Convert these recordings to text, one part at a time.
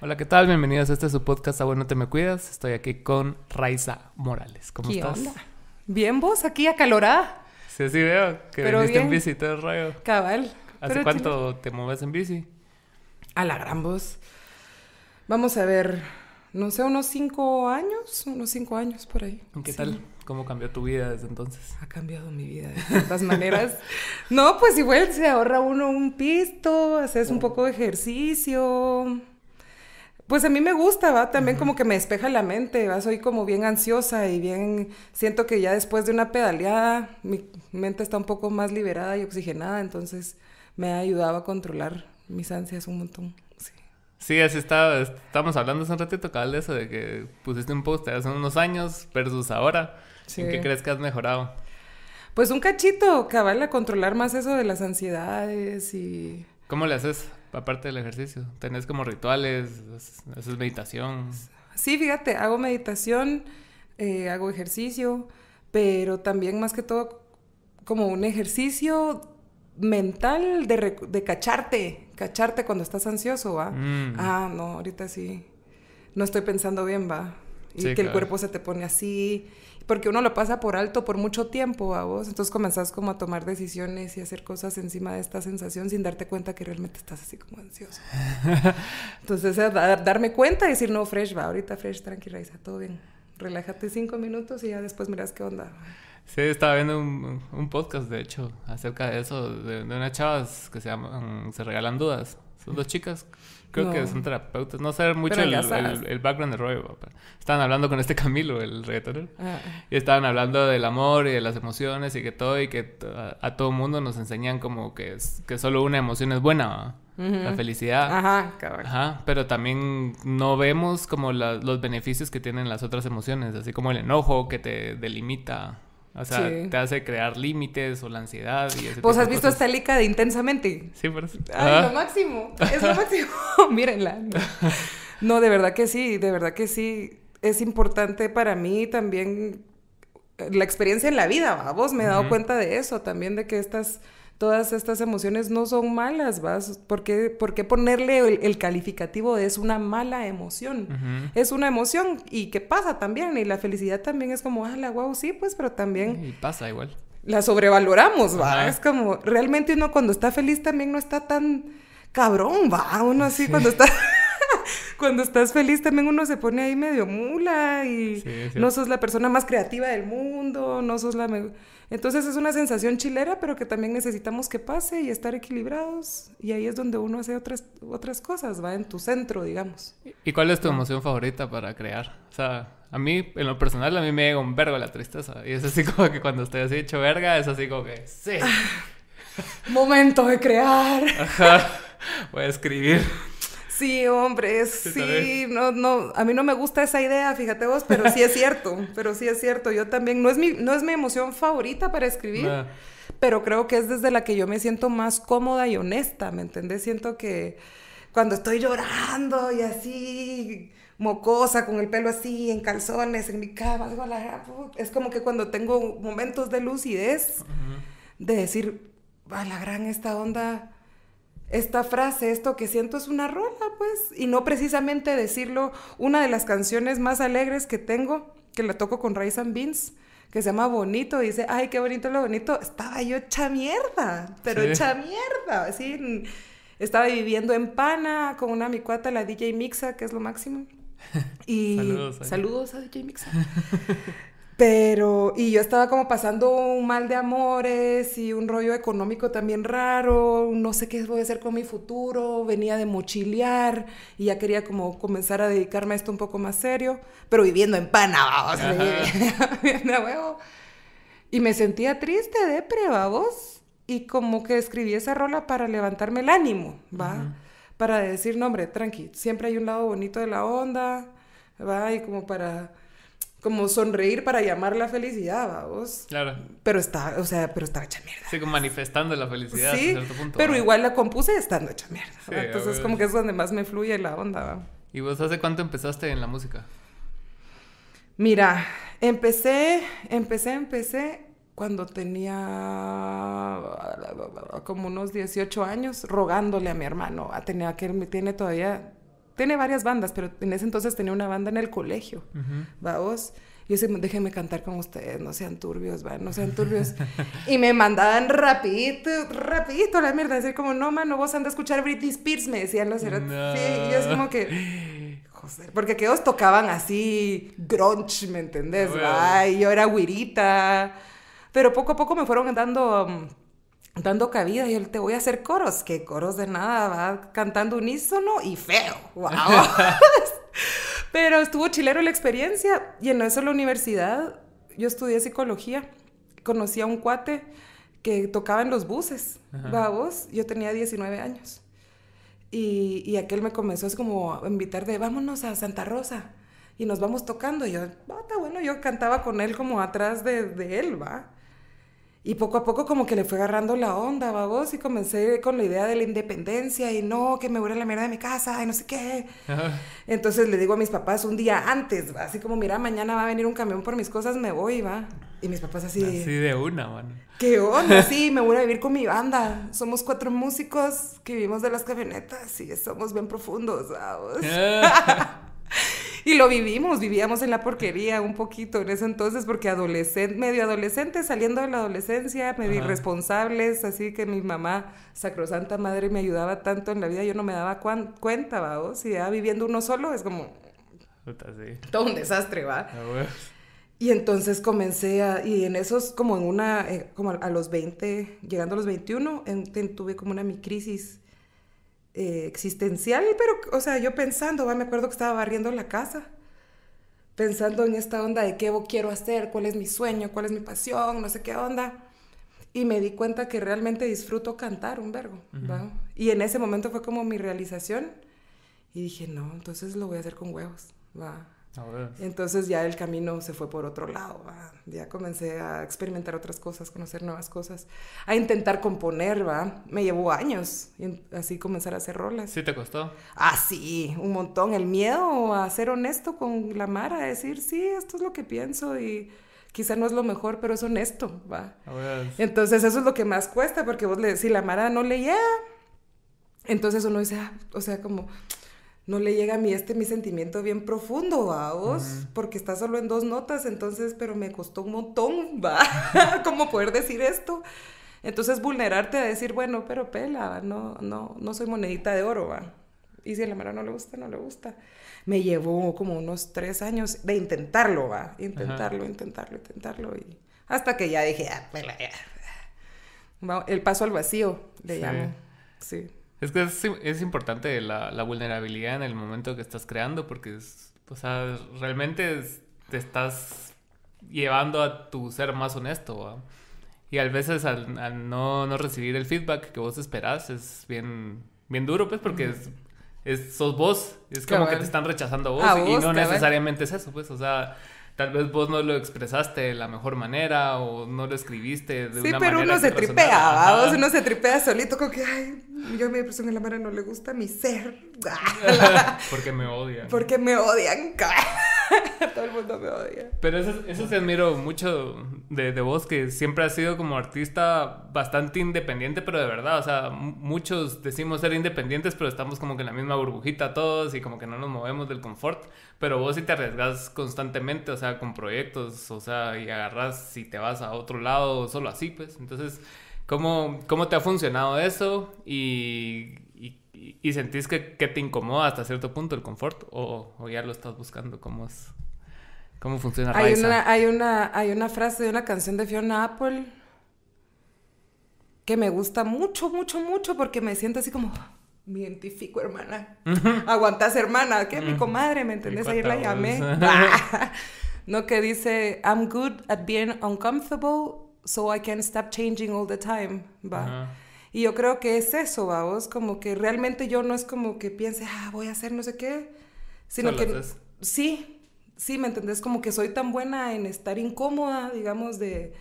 Hola, ¿qué tal? Bienvenidos a este su podcast A Bueno Te Me Cuidas. Estoy aquí con Raiza Morales. ¿Cómo ¿Qué estás? onda? Bien vos, aquí acalorada. Sí, sí veo que Pero viniste en bici todo el rollo. Cabal. ¿Hace Pero cuánto te mueves en bici? A la gran voz. Vamos a ver, no sé, unos cinco años, unos cinco años por ahí. ¿Qué Sí. tal? ¿Cómo cambió tu vida desde entonces? Ha cambiado mi vida de tantas maneras. No, pues igual se ahorra uno un pisto, haces un poco de ejercicio. Pues a mí me gusta, ¿va? También como que me despeja la mente, ¿va? Soy como bien ansiosa y bien... Siento que ya después de una pedaleada mi mente está un poco más liberada y oxigenada, entonces me ha ayudado a controlar mis ansias un montón. Sí. Sí, así estaba, estábamos hablando hace un ratito, cabal, de eso, de que pusiste un post hace unos años versus ahora. Sí. ¿En qué crees que has mejorado? Pues un cachito, cabal, a controlar más eso de las ansiedades y... ¿Cómo le haces aparte del ejercicio? ¿Tenés como rituales? ¿Haces meditación? Sí, fíjate, hago meditación, eh, hago ejercicio, pero también más que todo como un ejercicio mental de, de cacharte, cacharte cuando estás ansioso, ¿va? Mm. Ah, no, ahorita sí, no estoy pensando bien, ¿va? Y Sí, que el cuerpo se te pone así, porque uno lo pasa por alto por mucho tiempo, ¿va vos? Entonces comenzás como a tomar decisiones y hacer cosas encima de esta sensación sin darte cuenta que realmente estás así como ansioso. Entonces, a dar- darme cuenta y decir, no, fresh, va, ahorita fresh, tranqui, Raiza, todo bien. Relájate cinco minutos y ya después miras qué onda. Sí, estaba viendo un, un podcast, de hecho, acerca de eso, de, de unas chavas que se llaman, se regalan dudas. Son dos chicas, creo que No. son terapeutas. No sé mucho el, background de Roy. pero Estaban hablando con este Camilo, el reggaetonero. Ah, Y estaban hablando del amor y de las emociones y que todo, y que a, a todo mundo nos enseñan como que, es, que solo una emoción es buena, la felicidad. Ajá, cabrón. Ajá, pero también no vemos como la- los beneficios que tienen las otras emociones, así como el enojo que te delimita, o sea, Sí. te hace crear límites o la ansiedad y ese ¿Vos tipo has de visto esta lica de Intensamente? Sí, por eso. Ay, Ajá. lo máximo. Es lo máximo. Mírenla. No, de verdad que sí, de verdad que sí. Es importante para mí también eh, la experiencia en la vida, ¿va? Vos me he dado cuenta de eso también, de que estas, todas estas emociones no son malas, ¿vas? ¿Por qué, por qué ponerle el, el calificativo de es una mala emoción? Es una emoción y que pasa también, y la felicidad también es como, ah, la guau, sí, pues, pero también Y pasa igual. la sobrevaloramos, va. Es como, realmente uno cuando está feliz también no está tan cabrón, va. Uno así cuando está... Cuando estás feliz también uno se pone ahí medio mula y Sí, no sos la persona más creativa del mundo, no sos la... Entonces es una sensación chilera, pero que también necesitamos que pase y estar equilibrados. Y ahí es donde uno hace otras, otras cosas, va en tu centro, digamos. ¿Y cuál es tu emoción favorita para crear? O sea, a mí, en lo personal, a mí me llega un vergo la tristeza. Y es así como que cuando estoy así hecho verga, es así como que, sí, Momento de crear. ajá, voy a escribir. Sí, hombre, Sí, no, no, a mí no me gusta esa idea, fíjate vos, pero sí es cierto, pero sí es cierto, yo también, no es mi, no es mi emoción favorita para escribir, Nah. pero creo que es desde la que yo me siento más cómoda y honesta, ¿me entendés? Siento que cuando estoy llorando y así, mocosa, con el pelo así, en calzones, en mi cama, digo, la es como que cuando tengo momentos de lucidez, de decir, a la gran esta onda, esta frase, esto que siento es una rola, pues, y no precisamente decirlo, una de las canciones más alegres que tengo, que la toco con Rice and Beans, que se llama Bonito, dice, ay, qué bonito lo bonito, estaba yo hecha mierda, pero Sí. hecha mierda, así, mm, estaba viviendo en Pana con una micuata, la DJ Mixa, que es lo máximo. Y Saludos, saludos a DJ Mixa. Pero, y yo estaba como pasando un mal de amores y un rollo económico también raro, no sé qué voy a hacer con mi futuro, venía de mochilear y ya quería como comenzar a dedicarme a esto un poco más serio, pero viviendo en pana, vamos, viviendo a huevo. Y me sentía triste, depre, vos, y como que escribí esa rola para levantarme el ánimo, ¿va? Para decir, no, hombre, tranqui, siempre hay un lado bonito de la onda, ¿va? Y como para como sonreír para llamar la felicidad, vamos. Claro. Pero está, o sea, pero estaba hecha mierda. Sí, como manifestando la felicidad Sí, cierto punto. pero igual la compuse estando hecha mierda. Entonces, como que es donde más me fluye la onda. ¿va? ¿Y vos hace cuánto empezaste en la música? Mira, empecé, empecé, empecé cuando tenía como unos 18 años, rogándole a mi hermano. Ah, Tenía que él me tiene todavía Tiene varias bandas, pero en ese entonces tenía una banda en el colegio, va vos. Yo decía, déjenme cantar con ustedes, no sean turbios, va, no sean turbios. y me mandaban rapidito, rapidito la mierda, decir como, no, mano, vos andas a escuchar Britney Spears, me decían los cerotes. Sí, y yo es como que, joder, porque que ellos tocaban así grunge, ¿me entendés? va, y yo era güirita. Pero poco a poco me fueron dando... Um, dando cabida y yo te voy a hacer coros, que coros de nada, va cantando unísono y feo, wow. Pero estuvo chilero la experiencia y en eso la universidad, yo estudié psicología, conocí a un cuate que tocaba en los buses, vamos, yo tenía 19 años. Y, y, aquel me comenzó así como a invitar de vámonos a Santa Rosa y nos vamos tocando. Y yo, bueno, yo cantaba con él como atrás de, de él, va. Y poco a poco como que le fue agarrando la onda, babos, y comencé con la idea de la independencia y no, que me voy a la mierda de mi casa y no sé qué. Entonces le digo a mis papás un día antes, así como, mira, mañana va a venir un camión por mis cosas, me voy, va. Y mis papás así... Así de una, man. ¿Qué onda? Sí, me voy a vivir con mi banda. Somos cuatro músicos que vivimos de las camionetas y somos bien profundos, babos. Y lo vivimos, vivíamos en la porquería un poquito en ese entonces, porque adolescente, medio adolescente, saliendo de la adolescencia, medio irresponsables, así que mi mamá, sacrosanta madre, me ayudaba tanto en la vida, yo no me daba cuenta, va, o si ya viviendo uno solo es como... Todo un desastre, va. Y entonces comencé a, y en esos, como en una, eh, como a los 20, llegando a los 21, tuve como una mi crisis eh, existencial, pero, o sea, yo pensando, me acuerdo que estaba barriendo la casa, pensando en esta onda de qué quiero hacer, cuál es mi sueño, cuál es mi pasión, no sé qué onda. Y me di cuenta que realmente disfruto cantar un verbo, Y en ese momento fue como mi realización. Y dije, no, entonces lo voy a hacer con huevos, va. Entonces ya el camino se fue por otro lado, ya comencé a experimentar otras cosas, conocer nuevas cosas, a intentar componer, ¿va? Me llevó años así comenzar a hacer roles. ¿Sí te costó? Ah, sí, un montón. El miedo a ser honesto con la Mara, a decir, sí, esto es lo que pienso y quizá no es lo mejor, pero es honesto, ¿va? Entonces eso es lo que más cuesta, porque vos le si la Mara no leía, entonces uno dice, ah, o sea, como no le llega a mí este mi sentimiento bien profundo, a vos, porque está solo en dos notas, entonces, pero me costó un montón, va, como poder decir esto. Entonces, vulnerarte a decir, bueno, pero pela, no, no, no soy monedita de oro, va. Y si a la mara no le gusta, no le gusta. Me llevó como unos tres años de intentarlo, va, intentarlo, intentarlo, intentarlo, y hasta que ya dije, ah, pela, ya. El paso al vacío, le llamo. Sí. Es que es, importante la, la, vulnerabilidad en el momento que estás creando porque, es, o sea, realmente te estás llevando a tu ser más honesto. Y a veces al, no, no, recibir el feedback que vos esperás es bien, bien duro, pues, porque es, es, sos vos. Es como que te están rechazando vos, y no necesariamente es eso, pues, o sea tal vez vos no lo expresaste de la mejor manera o no lo escribiste de una manera. Sí, pero uno se tripea, vos uno se tripea solito, como que, ay, yo a mi persona en la mano no le gusta mi ser. Porque me odian. Porque me odian. Todo el mundo me odia. Pero eso, eso se admiro mucho de, de, vos, que siempre has sido como artista bastante independiente, pero de verdad, o sea, muchos decimos ser independientes, pero estamos como que en la misma burbujita todos y como que no nos movemos del confort. Pero vos sí te arriesgas constantemente, o sea, con proyectos, o sea, y agarras y te vas a otro lado solo así, pues. Entonces, ¿cómo, cómo te ha funcionado eso? Y y, sentís que, que, te incomoda hasta cierto punto el confort o, o ya lo estás buscando cómo es cómo funciona hay una hay una hay una frase de una canción de Fiona Apple que me gusta mucho mucho mucho porque me siento así como me identifico hermana. Aguantas hermana que mi comadre me entendés ayer la llamé no que dice I'm good at being uncomfortable so I can stop changing all the time va y yo creo que es eso, vamos, como que realmente yo no es como que piense, ah, voy a hacer no sé qué, sino que sí, sí, ¿me entendés? Como que soy tan buena en estar incómoda, digamos, de,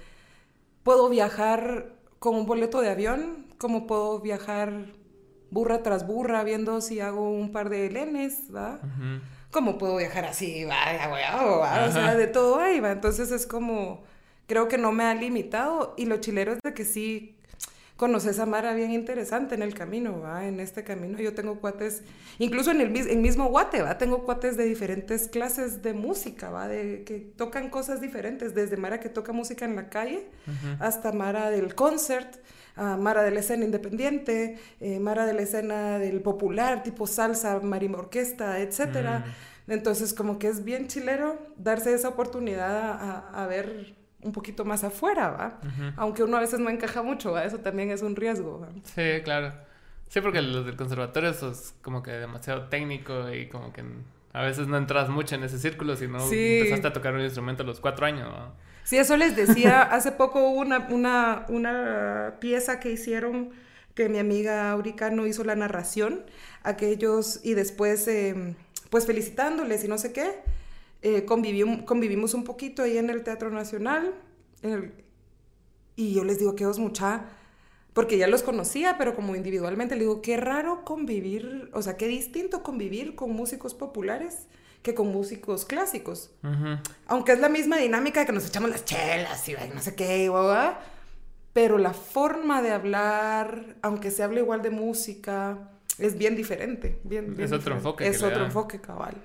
puedo viajar con un boleto de avión, como puedo viajar burra tras burra viendo si hago un par de lenes, ¿va? Como puedo viajar así, va, va, o sea, de todo ahí, va. Entonces es como, creo que no me ha limitado y lo chilero es de que sí conoces a Mara bien interesante en el camino, ¿va? En este camino yo tengo cuates, incluso en el en mismo Guate, ¿va? Tengo cuates de diferentes clases de música, ¿va? De, que tocan cosas diferentes, desde Mara que toca música en la calle hasta Mara del concert, Mara de la escena independiente, eh, Mara de la escena del popular, tipo salsa, marima orquesta, etcétera. Mm. Entonces, como que es bien chilero darse esa oportunidad a, a ver un poquito más afuera, ¿va? Aunque uno a veces no encaja mucho, ¿va? Eso también es un riesgo, ¿va? Sí, claro. Sí, porque los del conservatorio es como que demasiado técnico y como que a veces no entras mucho en ese círculo, sino empezaste a tocar un instrumento a los cuatro años, ¿no? Sí, eso les decía. Hace poco hubo una, una, una pieza que hicieron que mi amiga Auricano hizo la narración, aquellos, y después, em, pues felicitándoles y no sé qué. Eh, convivimos un poquito ahí en el Teatro Nacional. y yo les digo que os mucha, porque ya los conocía, pero como individualmente, le digo, qué raro convivir, o sea, qué distinto convivir con músicos populares que con músicos clásicos. Aunque es la misma dinámica de que nos echamos las chelas y no sé qué, pero la forma de hablar, aunque se hable igual de música, es bien diferente. Bien, es otro enfoque. Es otro enfoque, cabal.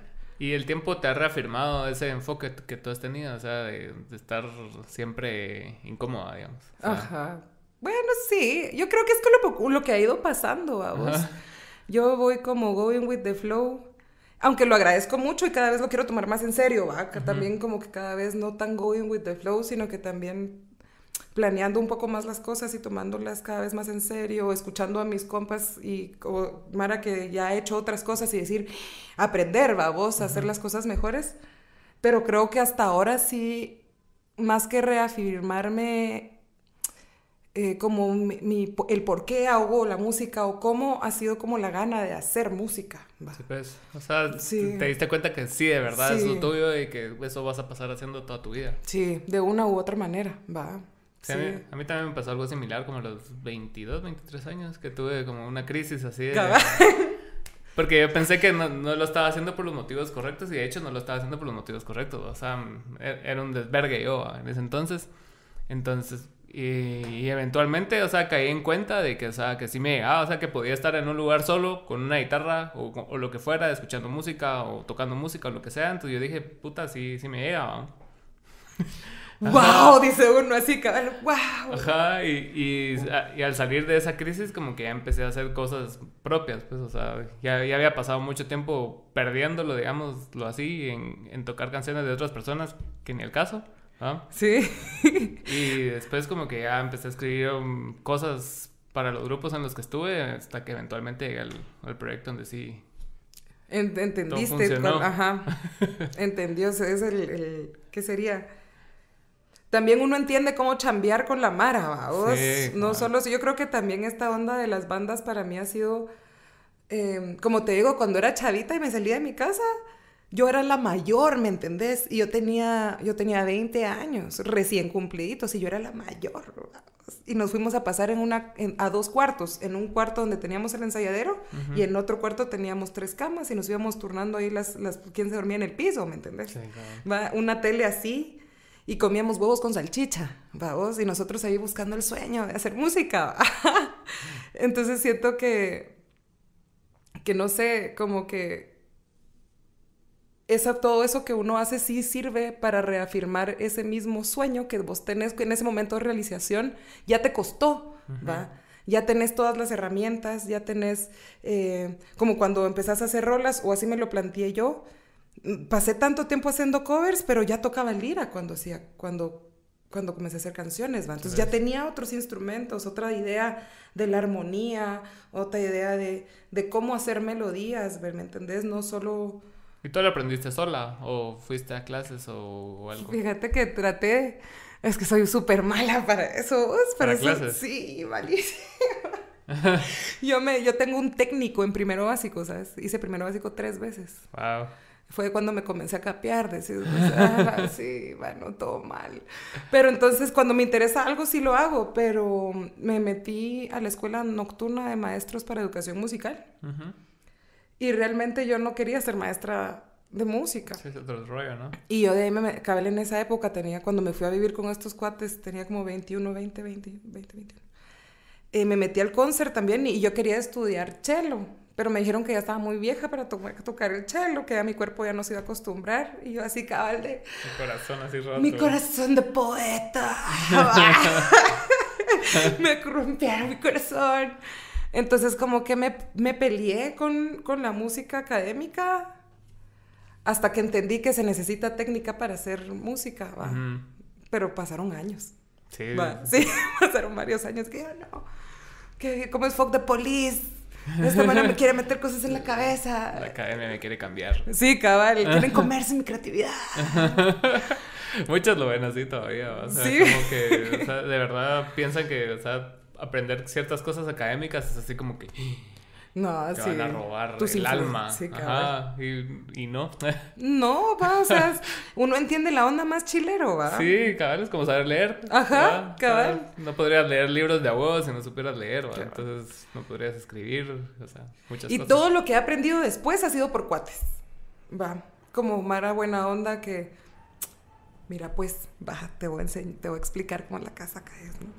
Y el tiempo te ha reafirmado ese enfoque que tú has tenido, o sea, de, estar siempre incómoda, digamos. Ajá. Bueno, sí, yo creo que es lo, lo que ha ido pasando, vos. Yo voy como going with the flow, aunque lo agradezco mucho y cada vez lo quiero tomar más en serio, ¿va? También como que cada vez no tan going with the flow, sino que también planeando un poco más las cosas y tomándolas cada vez más en serio, escuchando a mis compas y Mara que ya ha hecho otras cosas y decir, aprender, va vos, a hacer las cosas mejores. Pero creo que hasta ahora sí, más que reafirmarme eh, como mi, el por qué hago la música o cómo ha sido como la gana de hacer música. Sí, pues. O sea, te diste cuenta que sí, de verdad es lo tuyo y que eso vas a pasar haciendo toda tu vida. Sí, de una u otra manera, va. Sí, A, mí, también me pasó algo similar como a los 22, 23 años, que tuve como una crisis así de... Porque yo pensé que no, no, lo estaba haciendo por los motivos correctos y de hecho no lo estaba haciendo por los motivos correctos. O sea, e, era un desvergue yo en ese entonces. Entonces, y, eventualmente, o sea, caí en cuenta de que, o sea, que sí me llegaba, o sea, que podía estar en un lugar solo con una guitarra o, o lo que fuera, escuchando música o tocando música o lo que sea. Entonces yo dije, puta, sí, sí me llega. ¡Wow! Dice uno así, cabrón, ¡wow! Ajá, y, y, al salir de esa crisis, como que ya empecé a hacer cosas propias, pues, o sea, ya, ya había pasado mucho tiempo perdiéndolo, digámoslo así, en, en, tocar canciones de otras personas, que ni el caso, ¿ah? Sí. y después, como que ya empecé a escribir um, cosas para los grupos en los que estuve, hasta que eventualmente llegué al, proyecto donde sí. entendiste, ajá. Entendió, es el, el. ¿Qué sería? También uno entiende cómo chambear con la Mara, ¿va? Sí, no solo, yo creo que también esta onda de las bandas para mí ha sido, em, como te digo, cuando era chavita y me salía de mi casa, yo era la mayor, ¿me entendés? Y yo tenía, yo tenía 20 años, recién cumpliditos, y yo era la mayor. Y nos fuimos a pasar en una, a dos cuartos, en un cuarto donde teníamos el ensayadero y en otro cuarto teníamos tres camas y nos íbamos turnando ahí las, las quién se dormía en el piso, ¿me entendés? Sí, Una tele así y comíamos huevos con salchicha, vamos, y nosotros ahí buscando el sueño de hacer música. Entonces siento que, que no sé, como que esa, todo eso que uno hace sí sirve para reafirmar ese mismo sueño que vos tenés en ese momento de realización, ya te costó, ¿va? Ya tenés todas las herramientas, ya tenés, eh, como cuando empezás a hacer rolas, o así me lo planteé yo, pasé tanto tiempo haciendo covers, pero ya tocaba lira cuando hacía, cuando, cuando comencé a hacer canciones, ¿va? Entonces ya tenía otros instrumentos, otra idea de la armonía, otra idea de, de cómo hacer melodías, ¿me entendés? No solo... ¿Y tú lo aprendiste sola o fuiste a clases o, algo? Fíjate que traté, es que soy súper mala para eso, para, clases? Sí, malísima. yo, me, yo tengo un técnico en primero básico, ¿sabes? Hice primero básico tres veces. Wow fue cuando me comencé a capear, decir, pues, ah, sí, bueno, todo mal. Pero entonces cuando me interesa algo sí lo hago, pero me metí a la escuela nocturna de maestros para educación musical. Y realmente yo no quería ser maestra de música. Sí, otro rollo, ¿no? Y yo de ahí me, cabel en esa época tenía, cuando me fui a vivir con estos cuates, tenía como 21, 20, 20, 20, 21. eh, me metí al concert también y yo quería estudiar cello, pero me dijeron que ya estaba muy vieja para to tocar el cello, que ya mi cuerpo ya no se iba a acostumbrar y yo así cabal de... Mi corazón así roto. Mi corazón de poeta. me rompieron mi corazón. Entonces como que me, me peleé con, con la música académica hasta que entendí que se necesita técnica para hacer música, ¿va? Pero pasaron años. Sí. Sí, pasaron varios años que yo no. Que como es fuck the police. Esta manera me quiere meter cosas en la cabeza. La academia me quiere cambiar. Sí, cabal. Quieren comerse mi creatividad. Muchos lo ven así todavía. O sea, como que, o sea, de verdad piensan que, o sea, aprender ciertas cosas académicas es así como que no, te sí. van a robar el alma. Sí, Ajá, y, y, no. no, va, o sea, uno entiende la onda más chilero, va. Sí, cabal, es como saber leer. Ajá, cabal. no podrías leer libros de abuelos si no supieras leer, ¿va? entonces no podrías escribir, o sea, muchas y cosas. Y todo lo que he aprendido después ha sido por cuates, va. Como Mara buena onda que, mira, pues, va, te voy a enseñar, te voy a explicar cómo la casa cae, ¿no?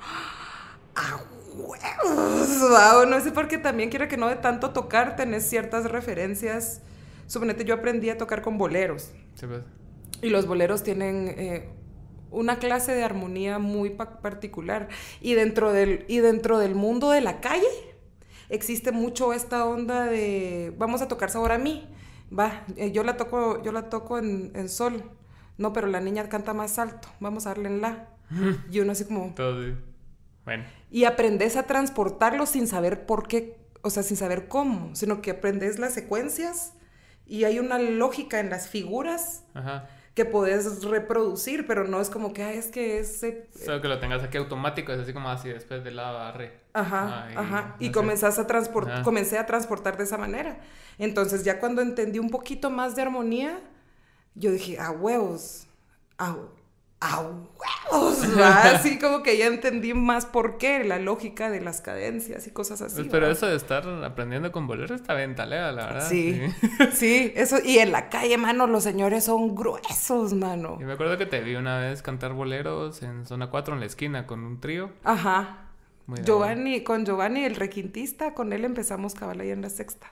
¡Ah, huevos! Wow, no sé por qué también quiero que no de tanto tocar tenés ciertas referencias. Suponete, yo aprendí a tocar con boleros. Sí, pues. Y los boleros tienen eh, una clase de armonía muy particular. Y dentro, del, y dentro del mundo de la calle existe mucho esta onda de vamos a tocar sabor a mí. Va, eh, yo la toco, yo la toco en, en sol. No, pero la niña canta más alto. Vamos a darle en la. Y uno así como. Todo. Bueno. Y aprendes a transportarlo sin saber por qué, o sea, sin saber cómo, sino que aprendes las secuencias y hay una lógica en las figuras Ajá. que puedes reproducir, pero no es como que, ah, es que es... Eh, Solo que lo tengas aquí automático, es así como así, después de la barre. Ajá, Ay, ajá. Y comenzás a transportar, comencé a transportar de esa manera. Entonces ya cuando entendí un poquito más de armonía, yo dije, a huevos, a ¡a huevos! Así como que ya entendí más por qué, la lógica de las cadencias y cosas así. Pues, pero eso de estar aprendiendo con bolero está bien talea, la verdad. Sí, sí, eso. Y en la calle, mano, los señores son gruesos, mano. Y me acuerdo que te vi una vez cantar boleros en zona 4 en la esquina con un trío. Ajá. Giovanni, con Giovanni, el requintista, con él empezamos cabal ahí en la sexta.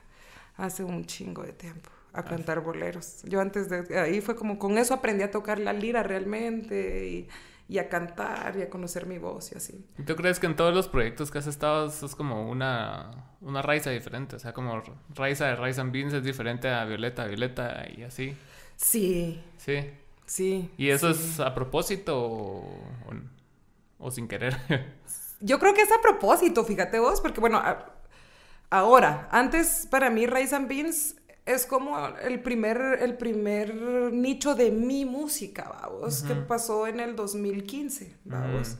Hace un chingo de tiempo a cantar boleros. Yo antes de ahí fue como con eso aprendí a tocar la lira realmente y, y, a cantar y a conocer mi voz y así. ¿Y tú crees que en todos los proyectos que has estado es como una, una Raiza diferente? O sea, como Raiza de Raiza and Beans es diferente a Violeta, Violeta y así. Sí. Sí. Sí. ¿Y eso sí. es a propósito o, o, o, sin querer? Yo creo que es a propósito, fíjate vos, porque bueno, a, ahora, antes para mí Rice and Beans es como el primer, el primer nicho de mi música, vamos, uh -huh. que pasó en el 2015, vamos. Uh -huh.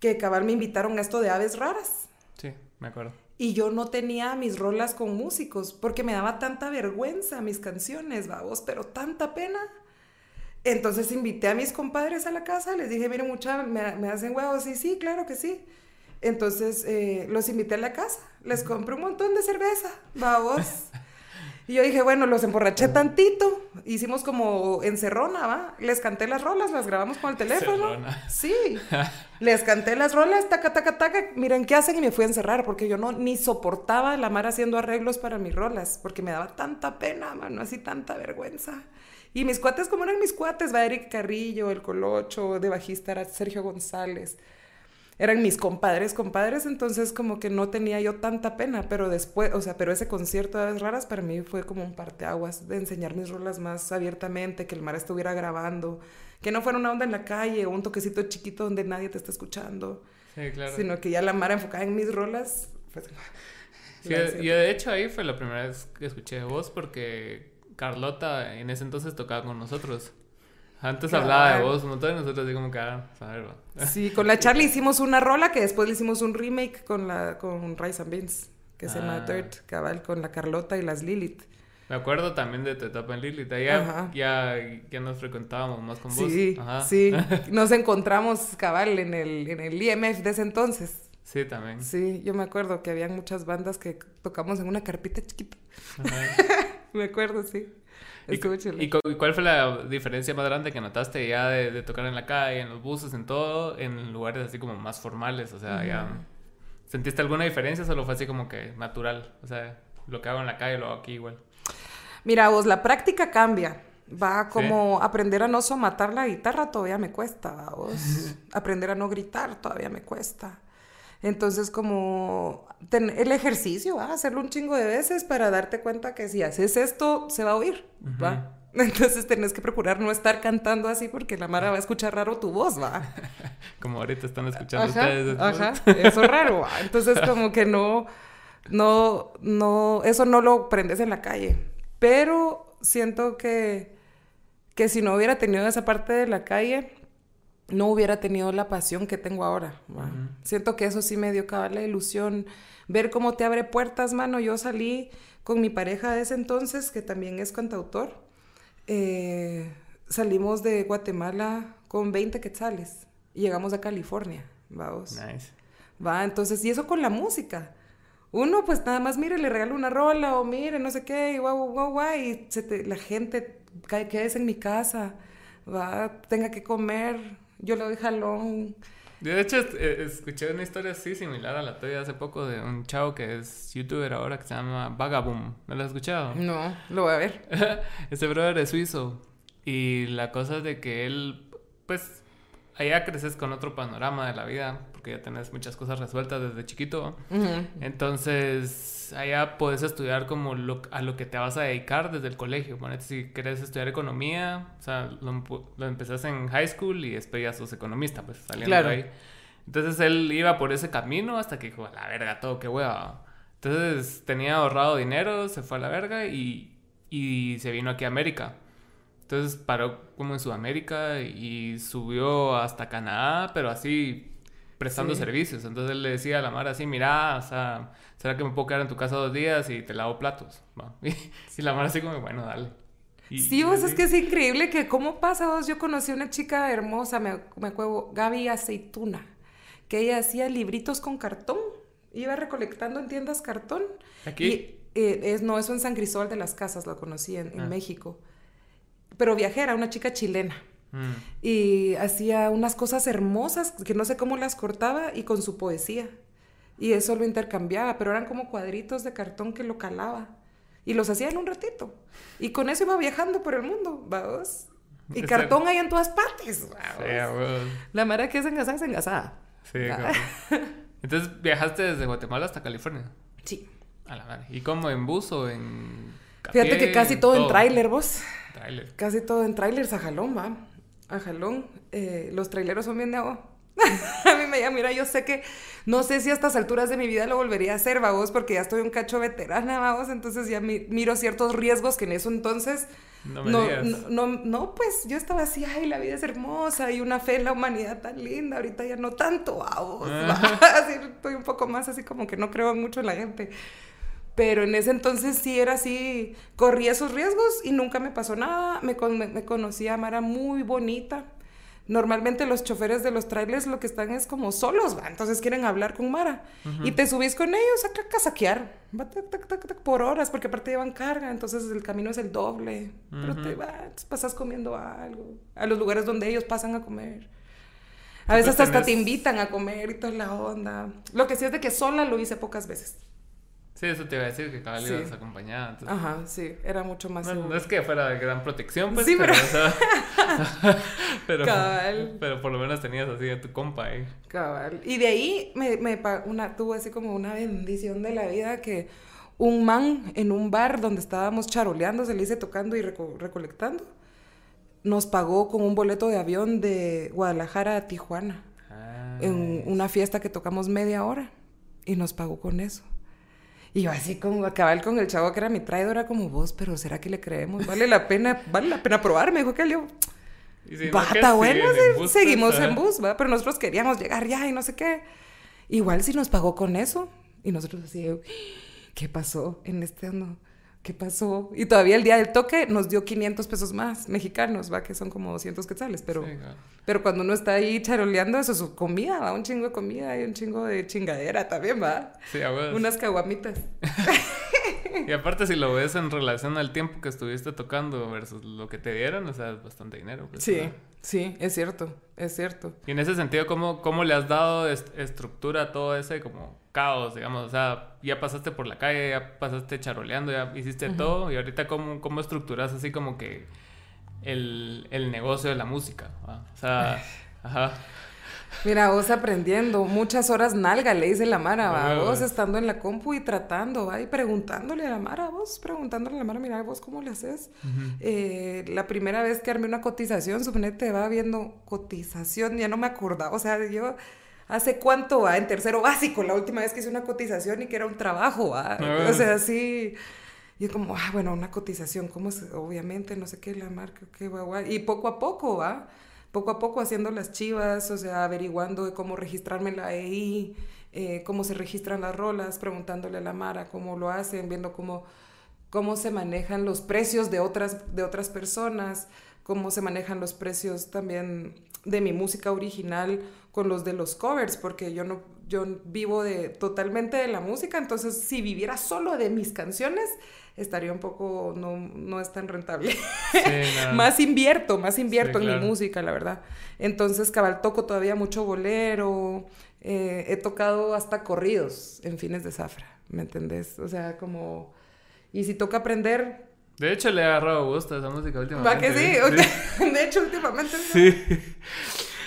Que cabal me invitaron a esto de aves raras. Sí, me acuerdo. Y yo no tenía mis rolas con músicos porque me daba tanta vergüenza mis canciones, vamos, pero tanta pena. Entonces invité a mis compadres a la casa, les dije, miren, mucha, me, me hacen huevos, y sí, claro que sí. Entonces eh, los invité a la casa, les compré un montón de cerveza, vamos. Y yo dije, bueno, los emborraché tantito. Hicimos como encerrona, ¿va? Les canté las rolas, las grabamos con el teléfono. Sí. Les canté las rolas, taca, taca, taca. Miren qué hacen y me fui a encerrar porque yo no ni soportaba la mar haciendo arreglos para mis rolas porque me daba tanta pena, mano, así tanta vergüenza. Y mis cuates, como eran mis cuates, va Eric Carrillo, el Colocho, de bajista era Sergio González eran mis compadres, compadres, entonces como que no tenía yo tanta pena, pero después, o sea, pero ese concierto de Aves Raras para mí fue como un parteaguas de enseñar mis rolas más abiertamente, que el mar estuviera grabando, que no fuera una onda en la calle o un toquecito chiquito donde nadie te está escuchando, sí, claro. sino que ya la mar enfocada en mis rolas, pues... Sí, yo de hecho ahí fue la primera vez que escuché voz porque Carlota en ese entonces tocaba con nosotros. Antes claro. hablaba de vos montón y nosotros así como que, ah, va. Sí, con la Charlie hicimos una rola que después le hicimos un remake con la con Rice and Beans, que ah. se llama Dirt, cabal, con la Carlota y las Lilith. Me acuerdo también de tu etapa en Lilith, ya, ya, ya nos frecuentábamos más con vos. Sí, Ajá. sí, nos encontramos cabal en el, en el IMF de ese entonces. Sí, también. Sí, yo me acuerdo que habían muchas bandas que tocamos en una carpita chiquita. me acuerdo, sí. ¿Y, ¿Y, cuál fue la diferencia más grande que notaste ya de, de, tocar en la calle, en los buses, en todo, en lugares así como más formales? O sea, uh -huh. ya ¿Sentiste alguna diferencia o solo fue así como que natural? O sea, lo que hago en la calle lo hago aquí igual. Mira, vos, la práctica cambia. Va como aprender a no somatar la guitarra todavía me cuesta, vos. aprender a no gritar todavía me cuesta. Entonces, como el ejercicio, ¿va? hacerlo un chingo de veces para darte cuenta que si haces esto, se va a oír, ¿va? Entonces tenés que procurar no estar cantando así porque la Mara va a escuchar raro tu voz, ¿va? como ahorita están escuchando ustedes. Ajá, eso es raro, ¿va? Entonces como que no, no, no, eso no lo prendes en la calle. Pero siento que, que si no hubiera tenido esa parte de la calle, no hubiera tenido la pasión que tengo ahora. Siento que eso sí me dio cabal la ilusión. Ver cómo te abre puertas, mano. Yo salí con mi pareja de ese entonces, que también es cantautor. Eh, salimos de Guatemala con 20 quetzales y llegamos a California. Vamos. Nice. Va, entonces, y eso con la música. Uno, pues nada más, mire, le regalo una rola o mire, no sé qué, y guau, guau, guau, y la gente, quédese en mi casa, va, tenga que comer, yo le doy jalón. De hecho, eh, escuché una historia así similar a la tuya hace poco de un chavo que es youtuber ahora que se llama Vagaboom. ¿No lo has escuchado? No, lo voy a ver. Ese brother es suizo. Y la cosa es de que él, pues, allá creces con otro panorama de la vida, porque ya tenés muchas cosas resueltas desde chiquito. Entonces, allá puedes estudiar como lo, a lo que te vas a dedicar desde el colegio. si quieres estudiar economía, o sea, lo, lo empezás en high school y después ya sos economista, pues saliendo de ahí. Entonces él iba por ese camino hasta que dijo, a la verga, todo, qué hueva. Entonces tenía ahorrado dinero, se fue a la verga y, y se vino aquí a América. Entonces paró como en Sudamérica y subió hasta Canadá, pero así prestando servicios. Entonces él le decía a la Mara así, mira, o sea, ¿será que me puedo quedar en tu casa dos días y te lavo platos? Y, la Mara así como, bueno, dale. sí, vos es que es increíble que cómo pasa vos. Yo conocí a una chica hermosa, me, me acuerdo, Gaby Aceituna, que ella hacía libritos con cartón. Iba recolectando en tiendas cartón. ¿Aquí? Eh, es, no, eso en San Cristóbal de las Casas, lo conocí en, en ah. México pero viajera, una chica chilena. Mm. Y hacía unas cosas hermosas que no sé cómo las cortaba y con su poesía. Y eso lo intercambiaba, pero eran como cuadritos de cartón que lo calaba. Y los hacía en un ratito. Y con eso iba viajando por el mundo, vamos. Y cartón hay en todas partes. La manera que es engasada es engasada. Sí, Entonces viajaste desde Guatemala hasta California. Sí. A la madre. ¿Y cómo en bus o en Fíjate que casi todo, en tráiler, vos. Casi todo en trailers a jalón, va. A jalón. Eh, los traileros son bien de agua. a mí me llama, mira, yo sé que no sé si a estas alturas de mi vida lo volvería a hacer, vos, porque ya estoy un cacho veterana, vamos, entonces ya miro ciertos riesgos que en eso entonces no, me no, no, pues yo estaba así, ay, la vida es hermosa y una fe en la humanidad tan linda, ahorita ya no tanto, vamos, así estoy un poco más así como que no creo mucho en la gente. Pero en ese entonces sí era así, corría esos riesgos y nunca me pasó nada. Me, me, conocí a Mara muy bonita. Normalmente los choferes de los trailers lo que están es como solos, ¿va? entonces quieren hablar con Mara. Y te subís con ellos a casaquear, va por horas, porque aparte llevan carga, entonces el camino es el doble. Pero te vas, pasas comiendo algo, a los lugares donde ellos pasan a comer. A veces hasta te invitan a comer y toda la onda. Lo que sí es de que sola lo hice pocas veces. Sí, eso te iba a decir, que cada sí. ibas acompañada. Ajá, sí, era mucho más no, no, es que fuera de gran protección, pues, sí, pero... Pero, Cabal. pero por lo menos tenías así a tu compa ahí. Cabal. Y de ahí me, me una, tuvo así como una bendición de la vida que un man en un bar donde estábamos charoleando, se le hice tocando y recolectando, nos pagó con un boleto de avión de Guadalajara a Tijuana. Ah, en una fiesta que tocamos media hora. Y nos pagó con eso. Y yo así como acabal con el chavo que era mi traidor, era como vos, pero ¿será que le creemos? ¿Vale la pena, vale la pena probar? Me dijo que yo... Bata, bueno, seguimos en bus, ¿va? Pero nosotros queríamos llegar ya y no sé qué. Igual si nos pagó con eso. Y nosotros así, ¿qué pasó en este año? ¿Qué pasó? Y todavía el día del toque nos dio 500 pesos más mexicanos, va, que son como 200 quetzales, pero, pero cuando uno está ahí charoleando, eso es su comida, va, un chingo de comida y un chingo de chingadera también, va. Sí, Unas caguamitas. Y aparte si lo ves en relación al tiempo que estuviste tocando versus lo que te dieron, o sea, es bastante dinero. pues, Sí, ¿verdad? sí, es cierto, es cierto. Y en ese sentido, ¿cómo, cómo le has dado est- estructura a todo ese como caos, digamos? O sea, ya pasaste por la calle, ya pasaste charoleando, ya hiciste todo, y ahorita ¿cómo, cómo estructuras así como que el, el negocio de la música? ¿va? O sea, ajá. Mira, vos aprendiendo, muchas horas nalga, le dice la Mara, va, Ah, vos estando en la compu y tratando, va, y preguntándole a la Mara, vos preguntándole a la Mara, mira, vos cómo le haces. Eh, la primera vez que armé una cotización, suponete, va viendo cotización, ya no me acordaba, o sea, yo, ¿hace cuánto va? En tercero básico, la última vez que hice una cotización y que era un trabajo, va, Ah. o sea, sí. Y como, ah, bueno, una cotización, ¿cómo es? Obviamente, no sé qué, la marca, qué guau, guau. Y poco a poco, ¿va? Poco a poco haciendo las chivas, o sea, averiguando cómo registrarme la EI, eh, cómo se registran las rolas, preguntándole a la Mara cómo lo hacen, viendo cómo, cómo se manejan los precios de otras, de otras personas, cómo se manejan los precios también de mi música original con los de los covers, porque yo no yo vivo de totalmente de la música, entonces si viviera solo de mis canciones estaría un poco no, no es tan rentable. Sí, más invierto, más invierto Sí, en claro. mi música, la verdad. Entonces, cabal, toco todavía mucho bolero, eh, he tocado hasta corridos en fines de zafra, ¿me entendés? O sea, como... Y si toca aprender, De hecho, le he agarrado gusto a esa música últimamente. va que sí. ¿eh? De hecho, últimamente Sí.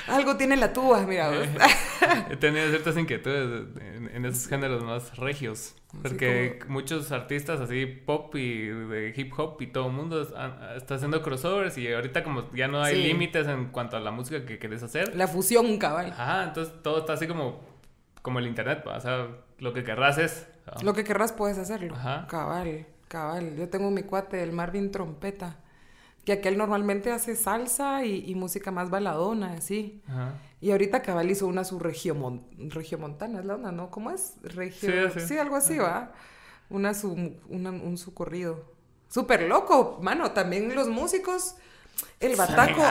Algo tiene la tuba, mira vos. He tenido ciertas inquietudes en, en esos géneros más regios. Porque muchos artistas así pop y de hip hop y todo el mundo está, está haciendo crossovers y ahorita como ya no hay Sí. límites en cuanto a la música que querés hacer. La fusión, cabal. Ajá, entonces todo está así como, como el internet, ¿va? o sea, lo que querrás es... ¿va? Lo que querrás puedes hacerlo. Ajá. Cabal, cabal. Yo tengo mi cuate, el Marvin Trompeta, que aquel normalmente hace salsa y, y música más baladona, así. Ajá. Y ahorita cabal hizo una su regiomon, regiomontana, es la onda, ¿no? ¿Cómo es? Regio... Sí, Sí, sí. algo así, ¿va? Una su, una- un su corrido. Súper loco, mano. También los músicos, el bataco...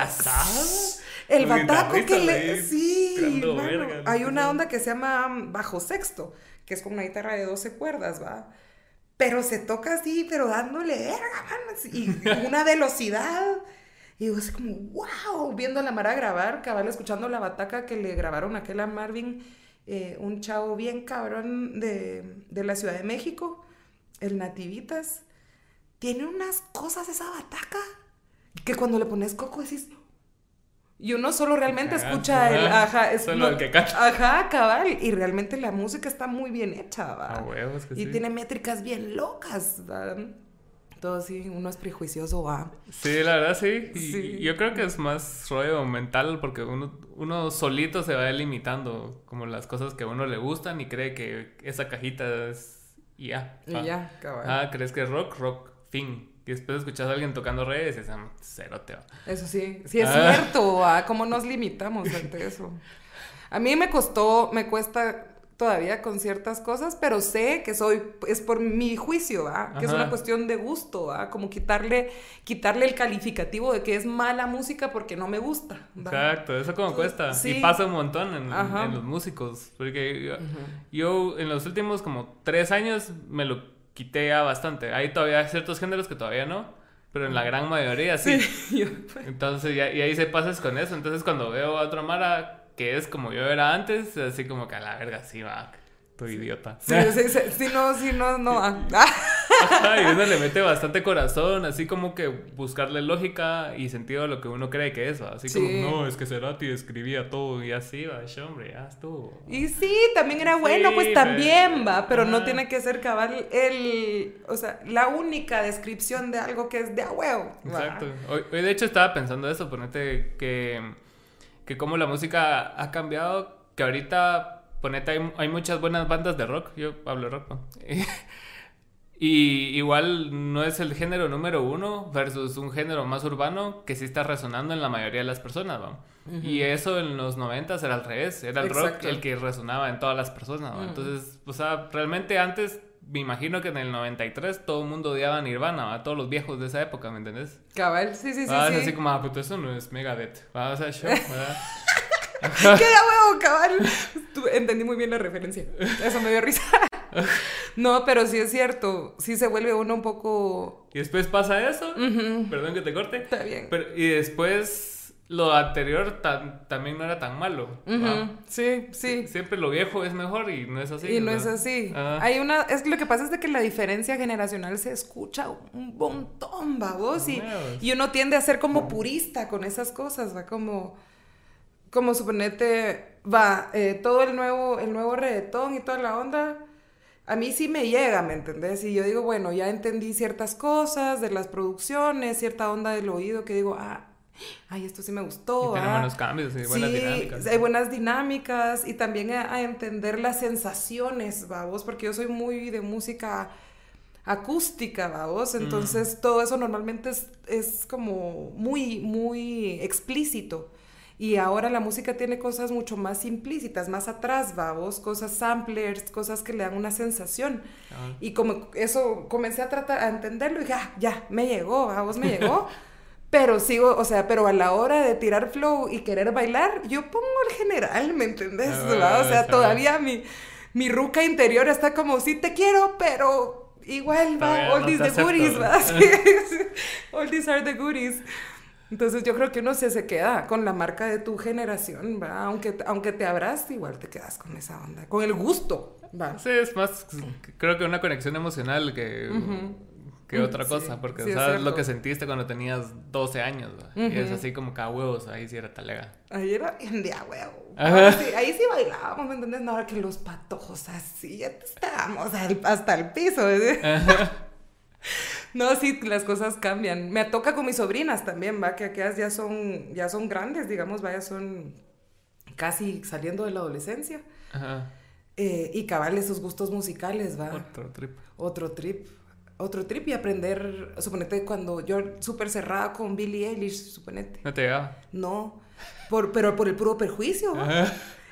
El Los bataco que le... Sí, mano. verga, Hay una onda que se llama bajo sexto, que es con una guitarra de 12 cuerdas, ¿va? Pero se toca así, pero dándole verga, mano, así, y con una velocidad. Y yo así como, wow, viendo a la Mara grabar, cabal, escuchando la bataca que le grabaron a aquel a Marvin, eh, un chavo bien cabrón de, de la Ciudad de México, el Nativitas. Tiene unas cosas esa bataca que cuando le pones coco decís... Y uno solo realmente escucha el... ajá, es, solo el que canta. Ajá, cabal. Y realmente la música está muy bien hecha, ¿va? A huevos que y sí. tiene métricas bien locas, ¿va? Todo así, uno es prejuicioso, va. Sí, la verdad sí. Y Sí. yo creo que es más rollo mental porque uno, uno solito se va limitando como las cosas que a uno le gustan y cree que esa cajita es y ya. Y ya, cabal. Ah, crees que es rock, rock, fin. Y después escuchas a alguien tocando dices, ah, cero te va. Eso sí, sí es Ah. cierto, ¿va? ¿Cómo nos limitamos ante eso? A mí me costó, me cuesta todavía con ciertas cosas, pero sé que soy, es por mi juicio, ¿va? Que es una cuestión de gusto, ¿va? Como quitarle, quitarle el calificativo de que es mala música porque no me gusta, ¿va? Exacto, eso como cuesta. Sí. Y pasa un montón en, los músicos. Porque yo, yo en los últimos como tres años me lo quité ya bastante. Hay todavía ciertos géneros que todavía no, pero en la gran mayoría sí. Sí, yo- Entonces, ya, y ahí se pasas con eso. Entonces, cuando veo a otra Mara que es como yo era antes, así como que a la verga, sí, va, tu idiota. Sí, sí, sí, sí, no, sí, no, no. Ajá, y uno le mete bastante corazón, así como que buscarle lógica y sentido a lo que uno cree que es, ¿va? Así Sí. como, no, es que Cerati escribía todo y así, va, yo, hombre, ya estuvo. Y sí, también era bueno, pues pero- también va, pero no tiene que ser cabal el, o sea, la única descripción de algo que es de a huevo. Exacto. Hoy, hoy, de hecho estaba pensando eso, ponete que, que como la música ha cambiado, que ahorita, ponete, hay, hay muchas buenas bandas de rock, yo hablo de rock, ¿no? Y igual no es el género número uno versus un género más urbano que sí está resonando en la mayoría de las personas, ¿va? Y eso en los noventas era al revés, era el rock Exacto. el que resonaba en todas las personas, ¿va? Mm. Entonces, o sea, realmente antes me imagino que en el 93 todo el mundo odiaba a Nirvana, ¿va? Todos los viejos de esa época, ¿me entendés? Cabal, sí, sí, sí. Ah, sí. es así como, ah, puto, eso no es Megadeth. ¿va? O sea, yo, ¿verdad? ¡Qué huevo, cabal! Tú- entendí muy bien la referencia. Eso me dio risa. no, pero sí es cierto. Sí se vuelve uno un poco. Y después pasa eso. Perdón que te corte. Está bien. y después lo anterior también no era tan malo. Sí, sí. Siempre lo viejo es mejor y no es así. Y no es así. Hay una, es lo que pasa es de que la diferencia generacional se escucha un montón, babos, y, y uno tiende a ser como purista con esas cosas, va como, como suponete, va, eh, todo el nuevo, el nuevo reggaetón y toda la onda. A mí sí me llega, ¿me entendés? Y yo digo, bueno, ya entendí ciertas cosas de las producciones, cierta onda del oído que digo, ah, ay, esto sí me gustó. Y tiene buenos cambios y buenas sí, dinámicas. Hay buenas dinámicas y también a, entender las sensaciones, vamos, porque yo soy muy de música acústica, vamos, mm. entonces todo eso normalmente es, es, como muy, muy explícito. Y ahora la música tiene cosas mucho más implícitas, más atrás, vamos, cosas samplers, cosas que le dan una sensación. Ah. Y como eso comencé a tratar, a entenderlo y dije, ah, ya, me llegó, vamos, me llegó. Pero sigo, o sea, pero a la hora de tirar flow y querer bailar, yo pongo el general, ¿me entendés? Ah, o sea, todavía mi, mi ruca interior está como, sí te quiero, pero igual va, all these the goodies, va. all these are the goodies. Entonces yo creo que uno se, se queda con la marca de tu generación, ¿va? Aunque, aunque te abras, igual te quedas con esa onda, con el gusto, ¿va? Sí, es más, creo que una conexión emocional que que otra cosa, porque sabes lo que sentiste cuando tenías 12 años, y es así como cada huevos, ahí sí era talega. Ahí era en día huevo. ahí sí bailábamos, ¿me entiendes? No, ahora que los patojos así, ya estábamos hasta el piso. no, sí, las cosas cambian. Me toca con mis sobrinas también, va, que aquellas ya son, ya son grandes, digamos, vaya, son casi saliendo de la adolescencia. Ajá. Eh, y cabal esos gustos musicales, va. Otro trip. Otro trip otro trip y aprender, suponete cuando yo súper cerrada con Billie Eilish, suponete. ¿No te llegaba? No, por, pero por el puro perjuicio.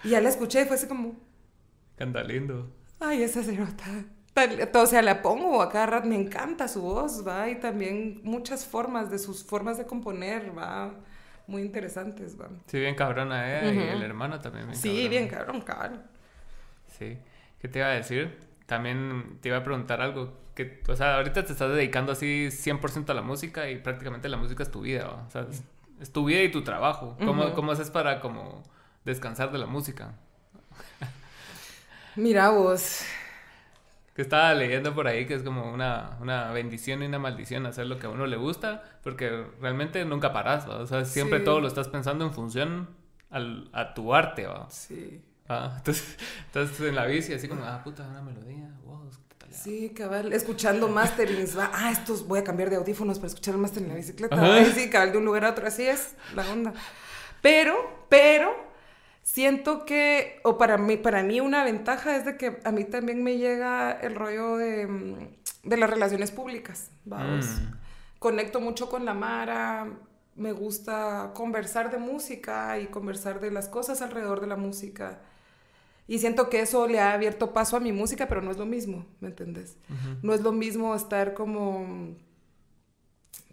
Y ya la escuché y fue así como... Canta lindo. Ay, esa O sea, la pongo a cada rato, me encanta su voz, va, y también muchas formas de sus formas de componer, va, muy interesantes, va. Sí, bien cabrona, ¿eh? Y el hermano también bien Sí, bien cabrón, cabrón. Sí. ¿Qué te iba a decir? También te iba a preguntar algo que, o sea, ahorita te estás dedicando así 100% a la música y prácticamente la música es tu vida, o sea, es, tu vida y tu trabajo. ¿Cómo, ¿Cómo, haces para como descansar de la música? Mira vos. Que estaba leyendo por ahí que es como una, una, bendición y una maldición hacer lo que a uno le gusta, porque realmente nunca paras, o sea, siempre todo lo estás pensando en función al, a tu arte, ¿va? Sí. Ah, entonces, estás en la bici así como, ah, puta, una melodía, wow, Sí, cabal, escuchando masterings, va, ah, estos voy a cambiar de audífonos para escuchar el master en la bicicleta. sí, cabal, de un lugar a otro, así es la onda. Pero, pero, siento que, o para mí, para mí una ventaja es de que a mí también me llega el rollo de, mm, de las relaciones públicas, vamos. Mm. Conecto mucho con la Mara, me gusta conversar de música y conversar de las cosas alrededor de la música. Y siento que eso le ha abierto paso a mi música, pero no es lo mismo, ¿me entendés? No es lo mismo estar como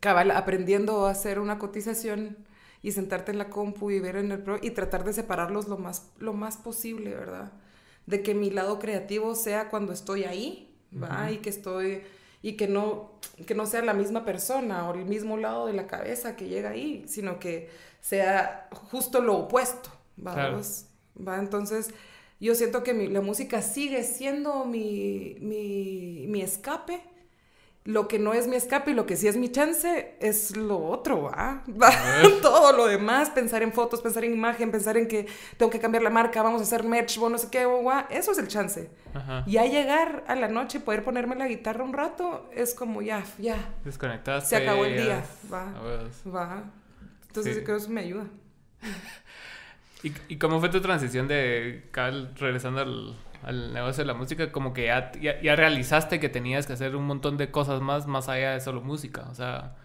cabal aprendiendo a hacer una cotización y sentarte en la compu y ver en el pro y tratar de separarlos lo más, lo más posible, ¿verdad? De que mi lado creativo sea cuando estoy ahí, ¿va? Y que estoy y que no que no sea la misma persona o el mismo lado de la cabeza que llega ahí, sino que sea justo lo opuesto, ¿va? ¿Va? Entonces, yo siento que la música sigue siendo mi, mi, escape. Lo que no es mi escape y lo que sí es mi chance es lo otro, ¿va? Todo lo demás, pensar en fotos, pensar en imagen, pensar en que tengo que cambiar la marca, vamos a hacer merch, bueno, no sé qué, eso es el chance. Y a llegar a la noche, poder ponerme la guitarra un rato, es como ya, ya. Desconectaste. Se acabó el día, va. Va. Entonces creo que eso me ayuda. ¿Y, ¿Y, cómo fue tu transición de, regresando al, al, negocio de la música, como que ya, ya, realizaste que tenías que hacer un montón de cosas más, más allá de solo música? O sea,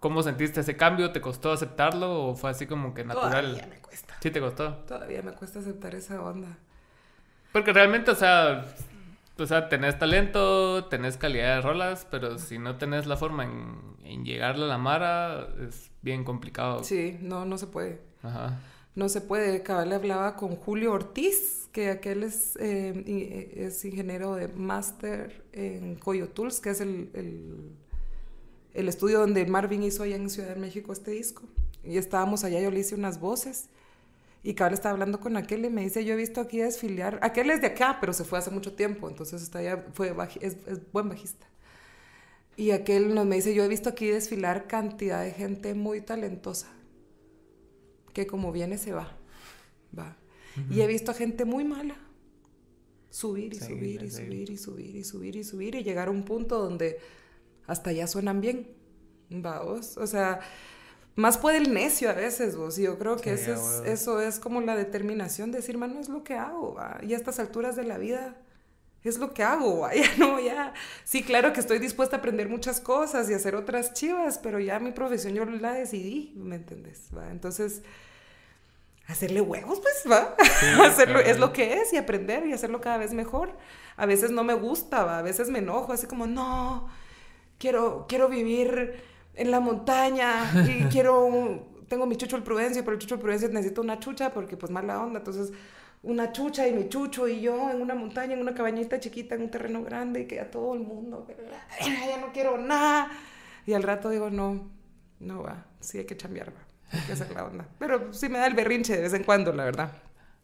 ¿cómo, sentiste ese cambio? ¿Te costó aceptarlo o fue así como que natural? Todavía me cuesta. ¿Sí te costó? Todavía me cuesta aceptar esa onda. Porque realmente, o sea, o sea, tenés talento, tenés calidad de rolas, pero si no tenés la forma en, en llegarle a la mara, es bien complicado. Sí, no, no se puede. Ajá. No se puede. Cabal le hablaba con Julio Ortiz, que aquel es, eh, es ingeniero de máster en Coyotools, que es el estudio donde Marvin hizo allá en Ciudad de México este disco. Y estábamos allá, yo le hice unas voces. Y cabal estaba hablando con aquel y me dice, yo he visto aquí desfilar. Aquel es de acá, pero se fue hace mucho tiempo, entonces está allá, fue baji- es, es buen bajista. Y aquel nos me dice, yo he visto aquí desfilar cantidad de gente muy talentosa, que como viene se va, va. Y he visto a gente muy mala subir y Sí, subir y subir y subir y subir y subir y llegar a un punto donde hasta ya suenan bien, va vos. O sea, más puede el necio a veces vos. Y yo creo que Sí, ese a es- eso es como la determinación de decir, mano, es lo que hago, va. Y a estas alturas de la vida es lo que hago, va. Ya no, ya. Sí, claro que estoy dispuesta a aprender muchas cosas y hacer otras chivas, pero ya mi profesión yo la decidí, ¿me entendés? Va. Entonces, hacerle huevos, pues, va. hacerlo, es lo que es y aprender y hacerlo cada vez mejor. A veces no me gusta, va. A veces me enojo, así como, no, quiero, quiero vivir en la montaña y quiero, tengo mi chucho el Prudencio, pero el chucho el Prudencio necesita una chucha porque pues mala onda, entonces una chucha y mi chucho y yo en una montaña, en una cabañita chiquita, en un terreno grande y que a todo el mundo, ya no quiero nada. Y al rato digo, no, no va, sí hay que chambear, va, hay hacer la onda. Pero sí me da el berrinche de vez en cuando, la verdad.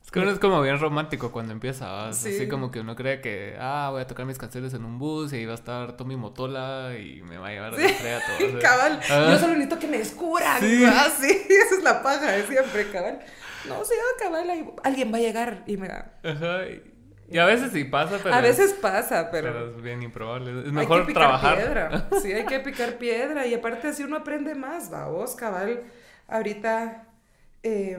Es que uno es como bien romántico cuando empieza. Es Sí. así como que uno cree que, ah, voy a tocar mis canciones en un bus y ahí va a estar Tommy Motola y me va a llevar a la estrella todo. cabal, Ah. yo solo necesito que me descubran, Sí. ¿va? sí, esa es la paja de siempre, cabal. No, sí, ah, cabal, ahí- alguien va a llegar y me va. Ajá. Y, y a veces sí pasa, pero... a es- veces pasa, pero... pero es bien improbable. Es hay mejor que picar trabajar. piedra. Sí, hay que picar piedra. Y aparte así uno aprende más, va vos, cabal. Ahorita, eh,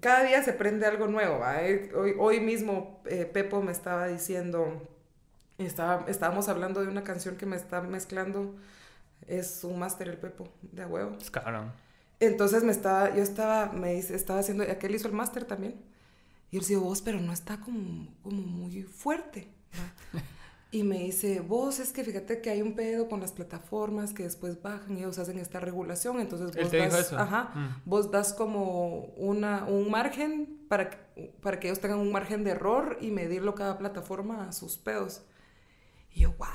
cada día se aprende algo nuevo. Eh, Hoy, hoy mismo eh, Pepo me estaba diciendo, estaba, estábamos hablando de una canción que me está mezclando. Es un máster el Pepo, de a huevo. Es cabrón. Entonces me estaba, yo estaba, me dice, estaba haciendo, aquel hizo el máster también. Y yo le digo, vos, pero no está como, como muy fuerte. Y me dice, vos, es que fíjate que hay un pedo con las plataformas que después bajan y ellos hacen esta regulación. Entonces ¿Él vos das, ajá, Mm. vos das como una, un margen para, que- para que ellos tengan un margen de error y medirlo cada plataforma a sus pedos. Y yo, wow.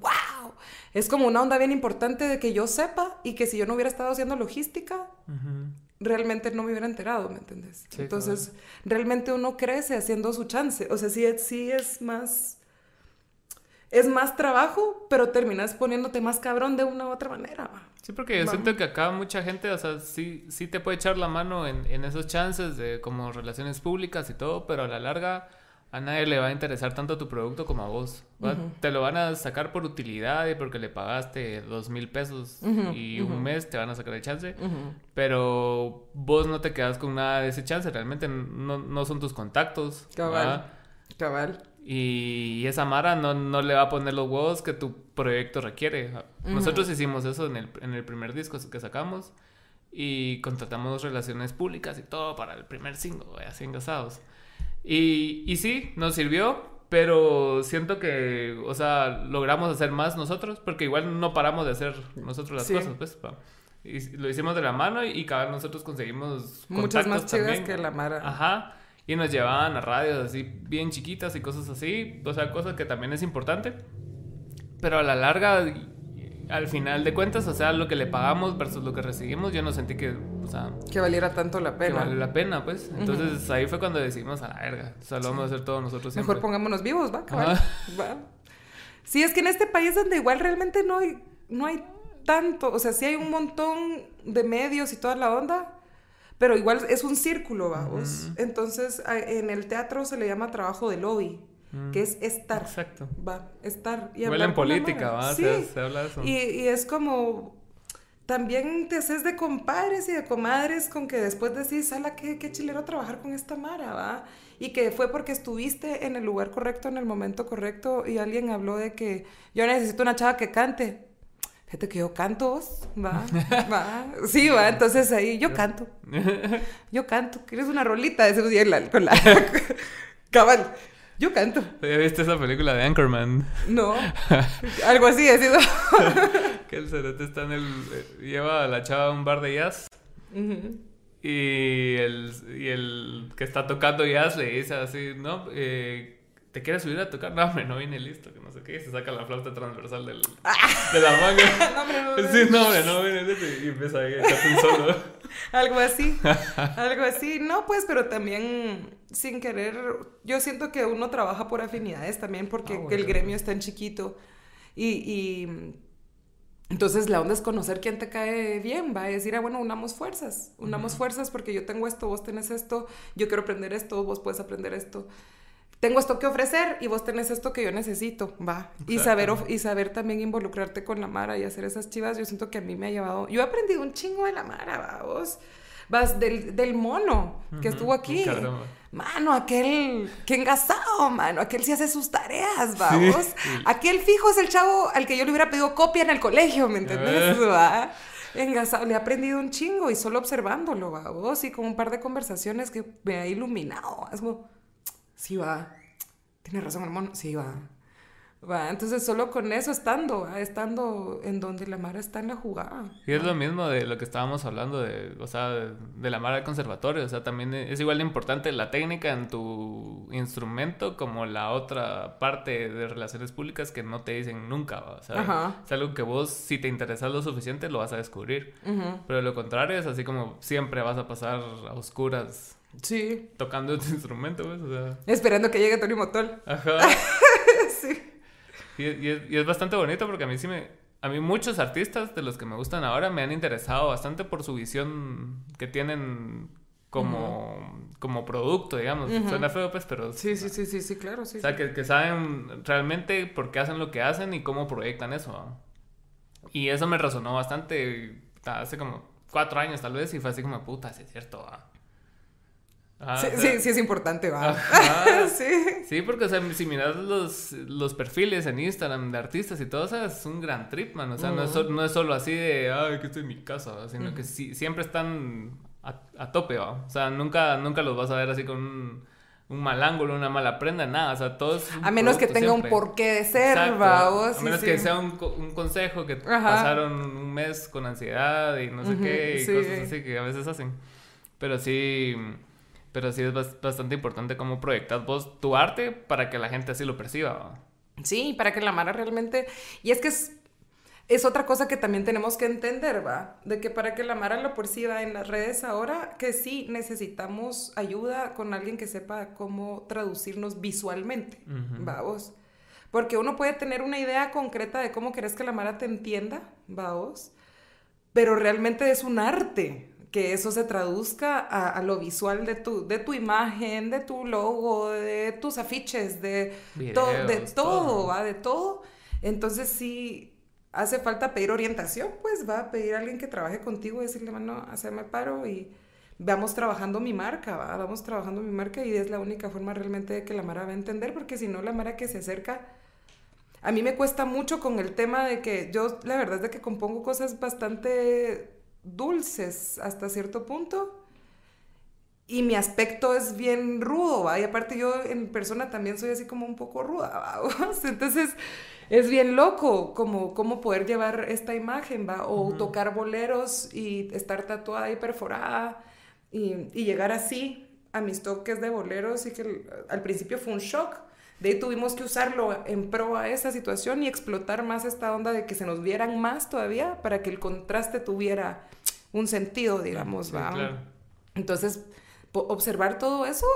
¡Wow! Es como una onda bien importante de que yo sepa y que si yo no hubiera estado haciendo logística, realmente no me hubiera enterado, ¿me entiendes? Sí, Entonces, realmente uno crece haciendo su chance. O sea, sí, sí es más. Es más trabajo, pero terminas poniéndote más cabrón de una u otra manera. Sí, porque yo Vamos. siento que acá mucha gente, o sea, sí, sí te puede echar la mano en, en esos chances de como relaciones públicas y todo, pero a la larga a nadie le va a interesar tanto tu producto como a vos. Te lo van a sacar por utilidad y porque le pagaste dos mil pesos y un mes te van a sacar el chance, pero vos no te quedas con nada de ese chance, realmente no, no son tus contactos. Cabal. Cabal. Y esa Mara no, no le va a poner los huevos que tu proyecto requiere. Nosotros hicimos eso en el, en el primer disco que sacamos y contratamos relaciones públicas y todo para el primer single, así engasados. Y, y sí, nos sirvió, pero siento que, o sea, logramos hacer más nosotros porque igual no paramos de hacer nosotros las Sí. cosas, pues. pa. Y lo hicimos de la mano y, y cada vez nosotros conseguimos Muchas más también. que la Mara. Ajá. Y nos llevaban a radios así bien chiquitas y cosas así. O sea, cosas que también es importante. Pero a la larga, al final de cuentas, o sea, lo que le pagamos versus lo que recibimos, yo no sentí que, o sea, Que valiera tanto la que pena. vale la pena, pues. Entonces ahí fue cuando decidimos a la verga. O sea, lo vamos a hacer todos nosotros siempre. Mejor pongámonos vivos, va, cabal. Va. Sí, es que en este país donde igual realmente no hay, no hay tanto, o sea, sí hay un montón de medios y toda la onda, pero igual es un círculo, vamos. Entonces, en el teatro se le llama trabajo de lobby, que es estar, Exacto. va, estar. Y en política. ¿va? Sí. Se, se habla de eso. Y, y es como, también te haces de compadres y de comadres con que después decís, ala, qué, qué chilero trabajar con esta Mara, ¿va? Y que fue porque estuviste en el lugar correcto, en el momento correcto, y alguien habló de que yo necesito una chava que cante. Fíjate que yo canto, vos, va, va, sí, va, entonces ahí yo canto, yo canto, ¿quieres una rolita? Ese día la- con la, cabal, yo canto, ¿Ya viste esa película de Anchorman? no, algo así ha sido. Que el cerote está en el... eh, Lleva a la chava a un bar de jazz. Y el, y el que está tocando jazz le dice así, no, eh, ¿te quieres subir a tocar? No, hombre, no viene listo, que no sé qué. Y se saca la flauta transversal del, de la manga. No, hombre, no, Sí, no, hombre, no viene listo. Y empieza a echarse un solo. Algo así, algo así. No, pues, pero también sin querer, yo siento que uno trabaja por afinidades también porque Ah, bueno. el gremio es tan chiquito y, y entonces la onda es conocer quién te cae bien, va a decir, ah, bueno, unamos fuerzas, unamos fuerzas porque yo tengo esto, vos tenés esto, yo quiero aprender esto, vos puedes aprender esto. Tengo esto que ofrecer y vos tenés esto que yo necesito, va. Y saber, y saber también involucrarte con la Mara y hacer esas chivas, yo siento que a mí me ha llevado... Yo he aprendido un chingo de la Mara, va, vos. Vas del, del mono que Ujú, estuvo aquí. Caramba. Mano, aquel que engasado, mano, aquel sí hace sus tareas, va, Sí. vos. Aquel fijo es el chavo al que yo le hubiera pedido copia en el colegio, ¿me entendés? Eh. Va. Engasado, le he aprendido un chingo y solo observándolo, va, vos, y con un par de conversaciones que me ha iluminado. Es como, sí, va, tiene razón el mono, sí, va. Va, entonces solo con eso estando, va, estando en donde la Mara está en la jugada. Y es lo mismo de lo que estábamos hablando de, o sea, de, la mara del conservatorio. O sea, también es igual de importante la técnica en tu instrumento como la otra parte de relaciones públicas que no te dicen nunca. ¿va? O sea, Ajá. es algo que vos, si te interesas lo suficiente, lo vas a descubrir. Ujú. Pero lo contrario, es así como siempre vas a pasar a oscuras Sí. tocando tu instrumento, sea, Esperando que llegue Tony Motol. ajá. sí. Y, y es, y es bastante bonito porque a mí sí me... A mí muchos artistas de los que me gustan ahora me han interesado bastante por su visión que tienen como, como producto, digamos. Ujú. Suena feo, pues, pero... Sí, sí, sí, sí, sí, claro, sí. O sea, que, que saben realmente por qué hacen lo que hacen y cómo proyectan eso. Y eso me resonó bastante hace como cuatro años tal vez y fue así como, puta, sí es cierto. ¿va? Ah, sí, o sea, sí, sí es importante, va. Sí. Sí, porque, o sea, si miras los, los perfiles en Instagram de artistas y todo eso, es un gran trip, man. O sea, no, es, no es solo así de, ay, que estoy en mi casa, ¿va? sino que sí, siempre están a, a tope, ¿va? O sea, nunca, nunca los vas a ver así con un, un mal ángulo, una mala prenda, nada. O sea, todos. A menos que tenga un porqué de ser, va, vos, A sí, menos sí. que sea un, un consejo que Ajá. pasaron un mes con ansiedad y no sé Ujú, qué, y sí. cosas así que a veces hacen. Pero sí. Pero sí es bas- bastante importante cómo proyectas vos tu arte para que la gente así lo perciba. Sí, para que la Mara realmente... Y es que es, es otra cosa que también tenemos que entender, ¿va? De que para que la Mara lo perciba en las redes ahora, que sí necesitamos ayuda con alguien que sepa cómo traducirnos visualmente, Ujú. ¿va vos? Porque uno puede tener una idea concreta de cómo querés que la Mara te entienda, ¿va vos? Pero realmente es un arte que eso se traduzca a, a lo visual de tu, de tu imagen, de tu logo, de tus afiches, de, to- de todo. va, de todo. Entonces sí hace falta pedir orientación, pues va a pedir a alguien que trabaje contigo y decirle, mano, hacerme paro y vamos trabajando mi marca, va, vamos trabajando mi marca y es la única forma realmente de que la Mara va a entender, porque si no la Mara que se acerca a mí me cuesta mucho con el tema de que yo, la verdad es de que compongo cosas bastante dulces hasta cierto punto. Y mi aspecto es bien rudo, ¿va? Y aparte yo en persona también soy así como un poco ruda, ¿va? Entonces es bien loco como, como poder llevar esta imagen, ¿va? O tocar boleros y estar tatuada y perforada y, y llegar así a mis toques de boleros y que al principio fue un shock. De ahí tuvimos que usarlo en pro a esa situación y explotar más esta onda de que se nos vieran más todavía para que el contraste tuviera un sentido, digamos, Sí, ¿va? claro. Entonces, observar todo eso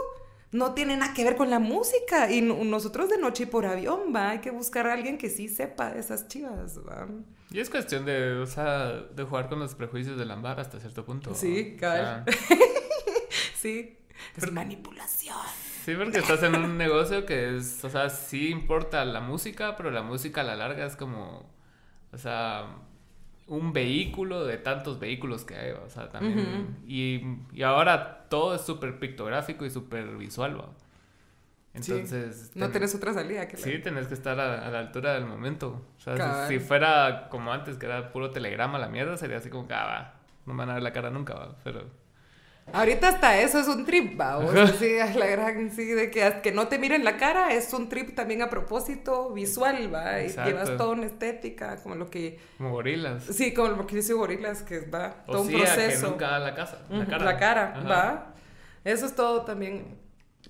no tiene nada que ver con la música. Y no- nosotros de noche y por avión, va, hay que buscar a alguien que sí sepa de esas chivas, va. Y es cuestión de, o sea, de jugar con los prejuicios del ámbar hasta cierto punto. Sí, O cabal. sea, Sí. Es manipulación. Sí, porque estás en un negocio que es, o sea, sí importa la música, pero la música a la larga es como, o sea, un vehículo de tantos vehículos que hay, o sea, también. y, y ahora todo es súper pictográfico y súper visual, ¿va? Sí. Entonces... No ten- tenés otra salida que la- Sí, tenés que estar a, a la altura del momento. O sea, si- fuera como antes, que era puro telegrama la mierda, sería así como que, ah, va, no me van a ver la cara nunca, va. Pero, Ahorita hasta eso es un trip, va. O sea, sí, la gran, sí, de que, que no te miren la cara es un trip también a propósito visual, va. Y llevas toda una estética, como lo que. Como gorilas. Sí, como lo que dice gorilas, que va todo un proceso. que nunca la casa. La cara. La cara, va. Eso es todo también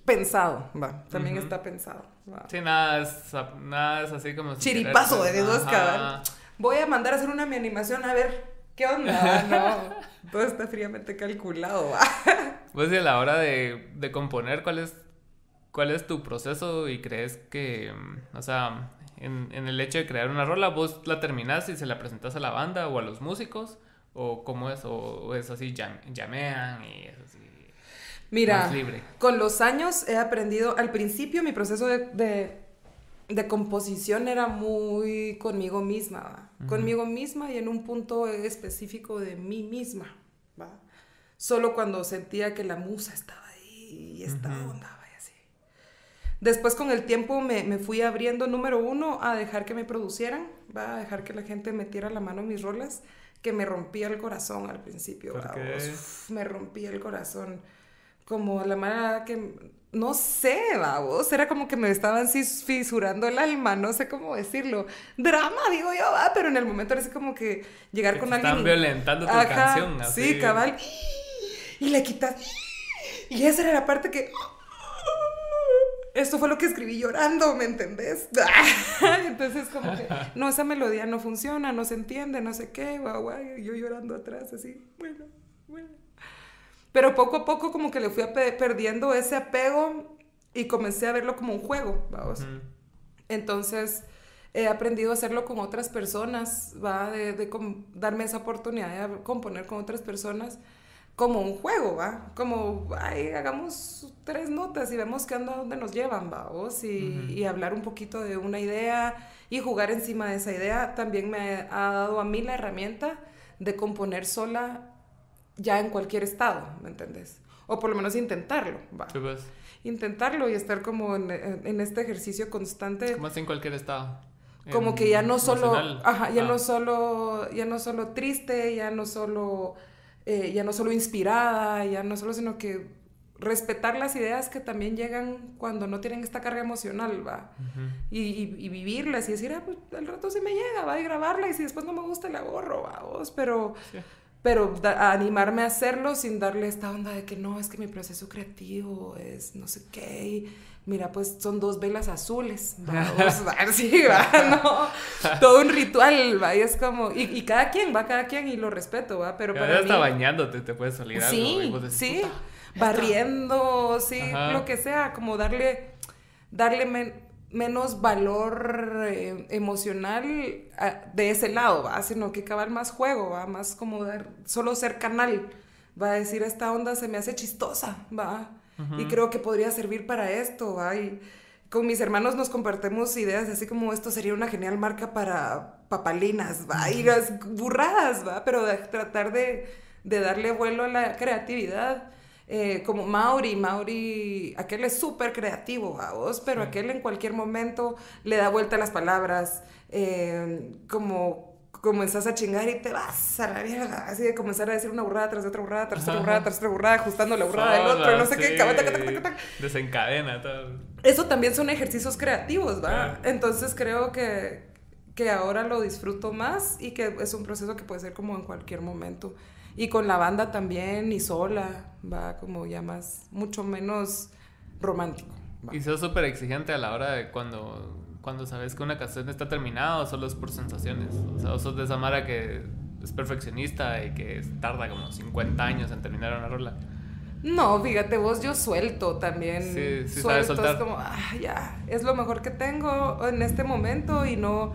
pensado, va. También está pensado. Va. Sí, nada es, nada es así como. Chiripazo de dos Voy a mandar a hacer una mi animación a ver ¿Qué onda? No, todo está fríamente calculado. pues a la hora de, de, componer, ¿cuál es, ¿cuál es tu proceso? Y crees que, o sea, en, en, el hecho de crear una rola, vos la terminás y se la presentas a la banda o a los músicos, o cómo es, o, es así, llamean y es así. Mira, con los años he aprendido, al principio mi proceso de de composición era muy conmigo misma, conmigo misma y en un punto específico de mí misma, ¿va? Solo cuando sentía que la musa estaba ahí y estaba onda, y así. Después con el tiempo me, fui abriendo, número uno, a dejar que me producieran, ¿va? A dejar que la gente metiera la mano en mis rolas, que me rompía el corazón al principio, me rompía el corazón. Como la manera que no sé, vamos, era como que me estaban fisurando el alma, no sé cómo decirlo. Drama, digo yo, va, pero en el momento era así como que llegar con alguien. Están violentando tu canción, así. Sí, cabal. Y le quitas. Y esa era la parte que. Esto fue lo que escribí llorando, ¿me entendés? Entonces, como que, no, esa melodía no funciona, no se entiende, no sé qué, guau, guau, yo llorando atrás, así, bueno, bueno. Pero poco a poco como que le fui perdiendo ese apego y comencé a verlo como un juego, vamos. Entonces he aprendido a hacerlo con otras personas, va, de, darme esa oportunidad de componer con otras personas como un juego, va, como, ay, hagamos tres notas y vemos qué anda, dónde nos llevan, vamos, y, y hablar un poquito de una idea y jugar encima de esa idea también me ha dado a mí la herramienta de componer sola ya en cualquier estado, ¿me entendés? O por lo menos intentarlo, va. Pues. Intentarlo y estar como en, este ejercicio constante. Como en cualquier estado. Como que ya no solo, ajá, ya no ah. solo, ya no solo triste, ya no solo, eh, ya no solo inspirada, ya no solo, sino que respetar las ideas que también llegan cuando no tienen esta carga emocional, va. y, vivirlas y decir, ah, pues al rato sí me llega, va, a grabarla y si después no me gusta la borro, va, vos, pero pero animarme a hacerlo sin darle esta onda de que no, es que mi proceso creativo es no sé qué. mira, pues son dos velas azules. Vamos, sí, va, no. Todo un ritual, va, y es como, y, cada quien, va, cada quien, y lo respeto, va, pero para mí... bañándote, te puedes salir Sí, sí, barriendo, sí, lo que sea, como darle, darle menos valor eh, emocional ah, de ese lado, ¿va? Sino que cabal más juego, ¿va? Más como dar, solo ser canal, va a decir, esta onda se me hace chistosa, ¿va? Y creo que podría servir para esto, ¿va? Y con mis hermanos nos compartimos ideas así como esto sería una genial marca para papalinas, ¿va? Y las burradas, ¿va? Pero de tratar de, de darle vuelo a la creatividad eh, como Mauri, Mauri, aquel es súper creativo, a vos, pero aquel en cualquier momento le da vuelta a las palabras, eh, como comenzás a chingar y te vas a la mierda, así de comenzar a decir una burrada tras otra burrada, tras otra burrada, tras otra burrada, ajustando la burrada del otro, no sé qué, desencadena todo. Eso también son ejercicios creativos, ¿va? Entonces creo que, que ahora lo disfruto más y que es un proceso que puede ser como en cualquier momento. Y con la banda también, y sola, va como ya más, mucho menos romántico. Y sos súper exigente a la hora de cuando, cuando sabes que una canción está terminada o solo es por sensaciones. O sea, sos de esa mara que es perfeccionista y que tarda como 50 años en terminar una rola. No, fíjate vos, yo suelto también. Sí, sí suelto, es como, ah, ya, es lo mejor que tengo en este momento y no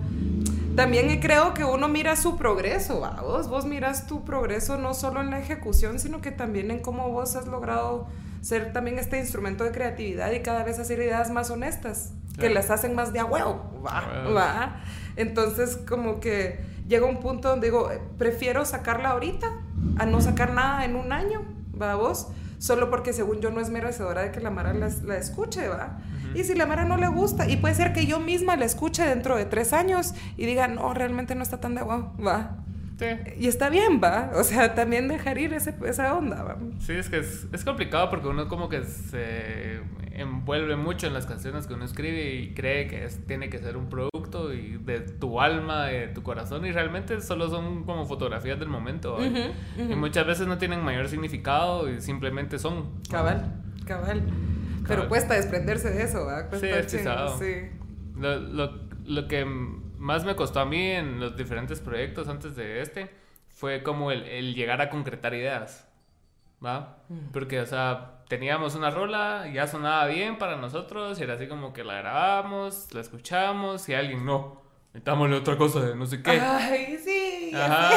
también creo que uno mira su progreso, vos, vos miras tu progreso no solo en la ejecución, sino que también en cómo vos has logrado ser también este instrumento de creatividad y cada vez hacer ideas más honestas, que las hacen más de a huevo, va, Entonces, como que llega un punto donde digo, prefiero sacarla ahorita a no sacar nada en un año, va vos, solo porque según yo no es merecedora de que la Mara la, la escuche, va. Y si la Mara no le gusta, y puede ser que yo misma la escuche dentro de tres años y diga, no, realmente no está tan de guau, va. Y está bien, va. O sea, también dejar ir ese, esa onda, va. Sí, es que es, es, complicado porque uno como que se envuelve mucho en las canciones que uno escribe y cree que es, tiene que ser un producto y de tu alma, de tu corazón y realmente solo son como fotografías del momento. Y muchas veces no tienen mayor significado y simplemente son. Cabal, cabal. Pero cuesta desprenderse de eso, ¿va? sí, es Sí. Lo, lo, lo que más me costó a mí en los diferentes proyectos antes de este fue como el, el llegar a concretar ideas, ¿va? Mm. Porque, o sea, teníamos una rola, ya sonaba bien para nosotros, y era así como que la grabamos, la escuchamos, y alguien no, metámosle otra cosa de no sé qué. Ay, sí. Ajá.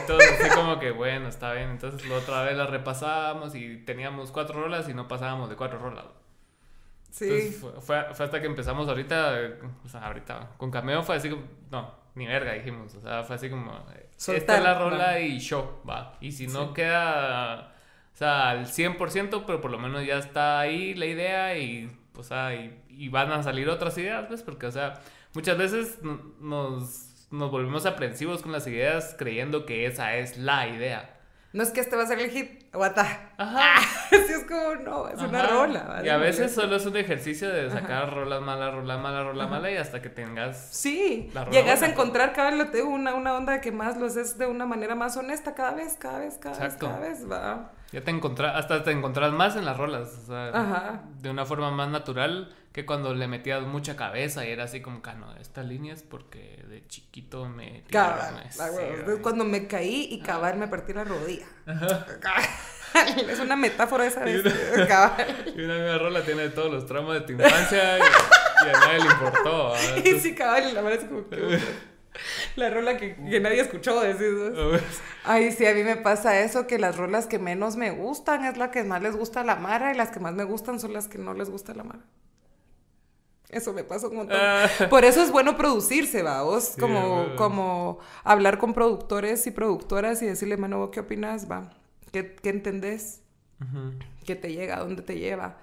Entonces, fue como que, bueno, está bien. Entonces, la otra vez la repasamos y teníamos cuatro rolas y no pasábamos de cuatro rolas. Sí. fue, hasta que empezamos ahorita, o sea, ahorita, con Cameo fue así como, no, ni verga dijimos, o sea, fue así como, esta es la rola y show, va. Y si no queda, o sea, al 100%, pero por lo menos ya está ahí la idea y, o sea, y, van a salir otras ideas, pues, porque, o sea, muchas veces nos, nos volvemos aprensivos con las ideas creyendo que esa es la idea. No es que este va a ser el hit, aguanta. Ajá. Así es como, no, es una rola. Y a veces solo es un ejercicio de sacar rolas malas, rola mala, rola mala y hasta que tengas. Sí, llegas a encontrar cada vez una, una onda que más lo haces de una manera más honesta cada vez, cada vez, cada vez, cada vez, va. Ya te encontrás, hasta te encontrás más en las rolas, o sea, Ajá. de una forma más natural que cuando le metías mucha cabeza y era así como, cano, esta línea es porque de chiquito me... Cabal, cuando me caí y cabal me partí la rodilla. es una metáfora esa de cabal. Y una nueva rola tiene todos los tramos de tu infancia y, a nadie le importó. y sí, cabal, la verdad es como que... La rola que, que nadie escuchó, decís. Ay, sí, a mí me pasa eso, que las rolas que menos me gustan es la que más les gusta a la Mara y las que más me gustan son las que no les gusta a la Mara. Eso me pasa un montón. Ah. Por eso es bueno producirse, va, vos, como, como hablar con productores y productoras y decirle, mano, ¿qué opinas? Va, ¿qué, qué entendés? ¿Qué te llega? ¿Dónde te lleva?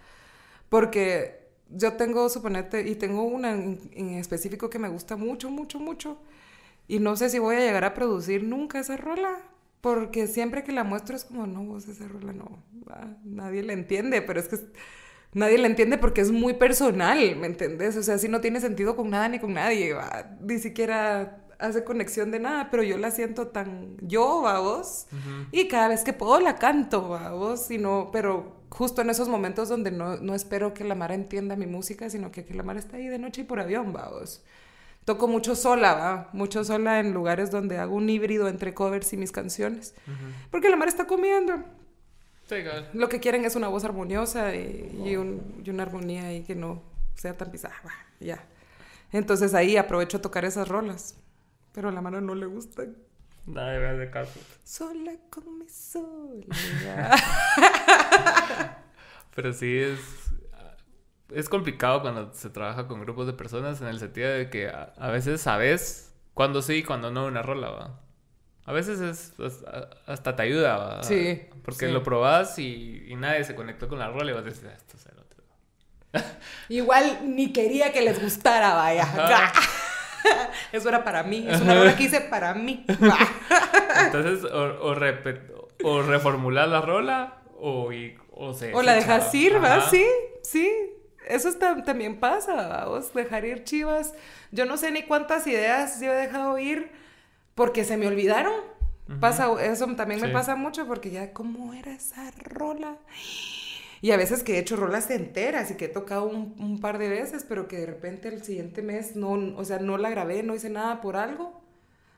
Porque yo tengo, suponete, y tengo una en, en, específico que me gusta mucho, mucho, mucho, y no sé si voy a llegar a producir nunca esa rola, porque siempre que la muestro es como, no, vos esa rola no, va, nadie la entiende, pero es que nadie la entiende porque es muy personal, ¿me entendés? O sea, si no tiene sentido con nada ni con nadie, ni siquiera hace conexión de nada, pero yo la siento tan yo, a vos, y cada vez que puedo la canto, a vos, y no, pero justo en esos momentos donde no, no espero que la Mara entienda mi música, sino que, que la Mara está ahí de noche y por avión, va vos. Toco mucho sola, ¿va? Mucho sola en lugares donde hago un híbrido entre covers y mis canciones. Porque la Mara está comiendo. Lo que quieren es una voz armoniosa y, una armonía ahí que no sea tan pisada. Ya. Entonces ahí aprovecho a tocar esas rolas. Pero a la mano no le gustan. Nada de caso. Sola con mi sola. Pero sí es. Es complicado cuando se trabaja con grupos de personas en el sentido de que a, a veces sabes cuándo sí y cuándo no una rola, ¿va? A veces es, hasta te ayuda. Sí. Porque lo probás y, nadie se conectó con la rola y vas a decir, ah, esto es el otro. Igual ni quería que les gustara, vaya. Eso era para mí. Es una rola que hice para mí. Entonces, o, o, reformular la rola o, o, se, o la dejas ir, ¿va? Sí, sí. Eso también pasa, vos dejar ir chivas. Yo no sé ni cuántas ideas yo he dejado ir porque se me olvidaron. Pasa, eso también me pasa mucho porque ya, ¿cómo era esa rola? Y a veces que he hecho rolas enteras y que he tocado un, par de veces, pero que de repente el siguiente mes no, o sea, no la grabé, no hice nada por algo,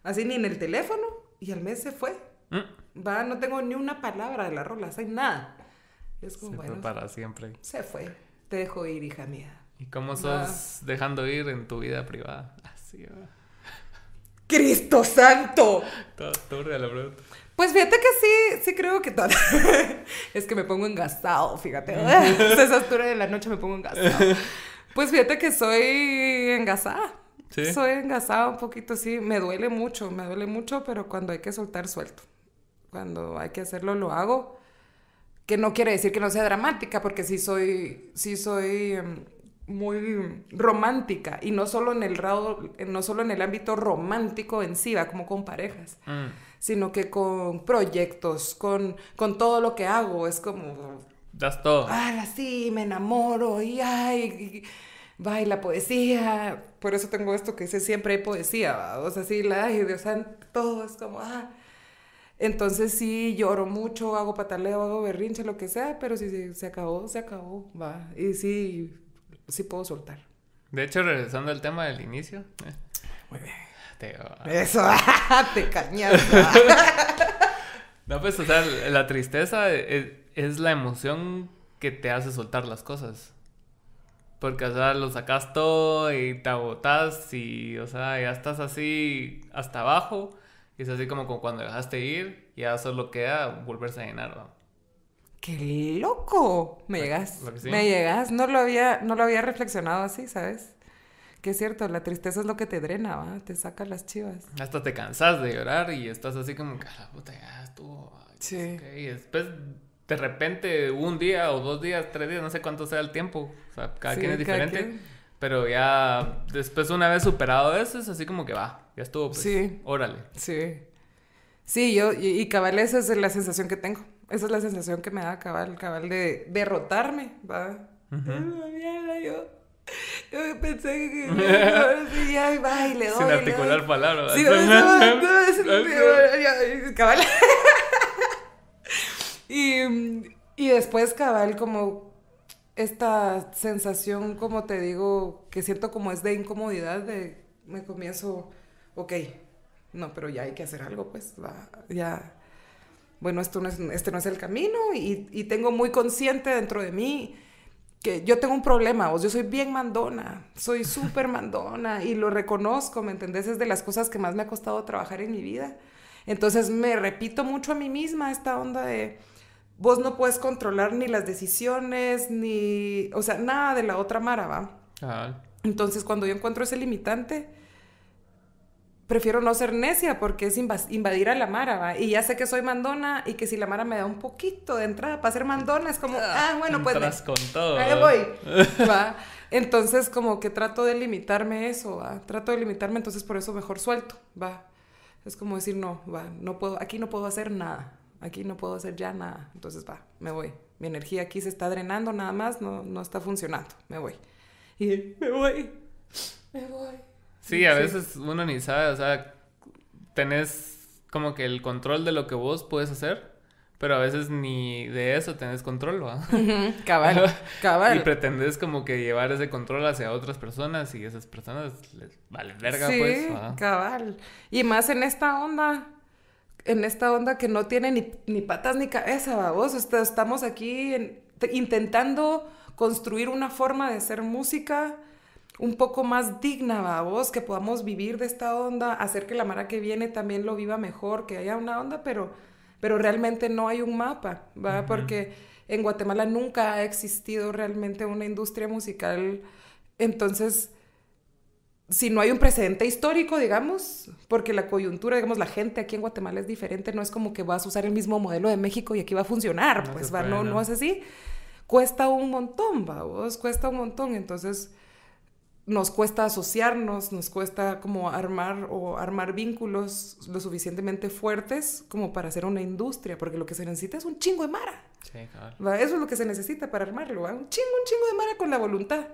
así ni en el teléfono, y al mes se fue. Mm. Va, no tengo ni una palabra de la rola, hay nada. Es como, se fue para siempre. Se fue. Te dejo ir, hija mía. ¿Y cómo sos dejando ir en tu vida privada? Así, va. ¡Cristo santo! Todo, la pregunta. Pues fíjate que sí, sí creo que todo. es que me pongo engasado, fíjate. a esa altura de la noche me pongo engasado. Pues fíjate que soy engasada. ¿Sí? Soy engasada un poquito, sí. Me duele mucho, me duele mucho, pero cuando hay que soltar, suelto. Cuando hay que hacerlo, lo hago. Que no quiere decir que no sea dramática, porque sí soy, sí soy em, muy romántica y no solo en el rado, no solo en el ámbito romántico en sí, va como con parejas, Mm. sino que con proyectos, con, con todo lo que hago, es como, Das todo. ah, sí, me enamoro y ay, y- va y la poesía, por eso tengo esto que dice siempre hay poesía, ¿va? o sea, sí, la, ay, Dios santo, todo es como, ah. Entonces sí, lloro mucho, hago pataleo, hago berrinche, lo que sea, pero si se acabó, se acabó, va. Y sí, sí puedo soltar. De hecho, regresando al tema del inicio. eh, Muy bien. te digo, Eso, te cañas. No, pues, o sea, la tristeza es, es la emoción que te hace soltar las cosas. Porque, o sea, lo sacas todo y te agotas y, o sea, ya estás así hasta abajo. Y es así como, como cuando dejaste ir, ya solo queda volverse a llenar, ¿no? ¡Qué loco! Me llegas. sí. Me llegas. No lo había, no lo había reflexionado así, ¿sabes? Que es cierto, la tristeza es lo que te drena, ¿va? Te saca las chivas. Hasta te cansas de llorar y estás así como, que, "A la puta, ya estuvo. ay, Sí. ok". Y después, de repente, un día o dos días, tres días, no sé cuánto sea el tiempo. O sea, cada Sí, quien es diferente. Pero ya después, una vez superado eso, es así como que va, ya estuvo, pues. Sí. Órale. Sí. Sí, yo, y, y cabal, esa es la sensación que tengo. Esa es la sensación que me da cabal, cabal de derrotarme, ¿va? Ay, mierda, yo, yo pensé que sí, ya, va, y le doy. Sin articular palabras. Sí, no, no, no, es- cabal. y, y después, cabal, como esta sensación, como te digo, que siento como es de incomodidad, de me comienzo, ok, no, pero ya hay que hacer algo, pues, va, ya, bueno, esto no es, este no es el camino y, y tengo muy consciente dentro de mí que yo tengo un problema, vos, yo soy bien mandona, soy súper mandona y lo reconozco, ¿me entendés? Es de las cosas que más me ha costado trabajar en mi vida. Entonces me repito mucho a mí misma esta onda de, vos no puedes controlar ni las decisiones, ni, o sea, nada de la otra Mara, ¿va? Entonces cuando yo encuentro ese limitante, prefiero no ser necia porque es invadir a la Mara, ¿va? Y ya sé que soy mandona y que si la Mara me da un poquito de entrada para ser mandona, es como, ah, bueno, pues... Entras con todo. Ahí voy. ¿va? Entonces, como que trato de limitarme eso, ¿va? Trato de limitarme, entonces por eso mejor suelto, ¿va? Es como decir, no, va, no puedo, aquí no puedo hacer nada, aquí no puedo hacer ya nada, entonces va, me voy. Mi energía aquí se está drenando nada más, no, no está funcionando, me voy. Y me voy, me voy. Sí, a veces uno ni sabe, o sea, tenés como que el control de lo que vos puedes hacer, pero a veces ni de eso tenés control, ¿va? Ujú, Cabal, Y cabal. pretendes como que llevar ese control hacia otras personas y esas personas les vale verga, sí, pues. ¿va? cabal. Y más en esta onda, en esta onda que no tiene ni, ni patas ni cabeza, vos. Estamos aquí en- te- intentando construir una forma de hacer música un poco más digna, vos, que podamos vivir de esta onda, hacer que la Mara que viene también lo viva mejor, que haya una onda, pero, pero realmente no hay un mapa, ¿va? Porque en Guatemala nunca ha existido realmente una industria musical, entonces si no hay un precedente histórico, digamos, porque la coyuntura, digamos, la gente aquí en Guatemala es diferente, no es como que vas a usar el mismo modelo de México y aquí va a funcionar, No pues va, puede, no, no. no es así. Cuesta un montón, vamos, cuesta un montón, entonces nos cuesta asociarnos, nos cuesta como armar o armar vínculos lo suficientemente fuertes como para hacer una industria, porque lo que se necesita es un chingo de mara. Sí. ¿va? Eso es lo que se necesita para armarlo, ¿va? Un chingo, un chingo de mara con la voluntad.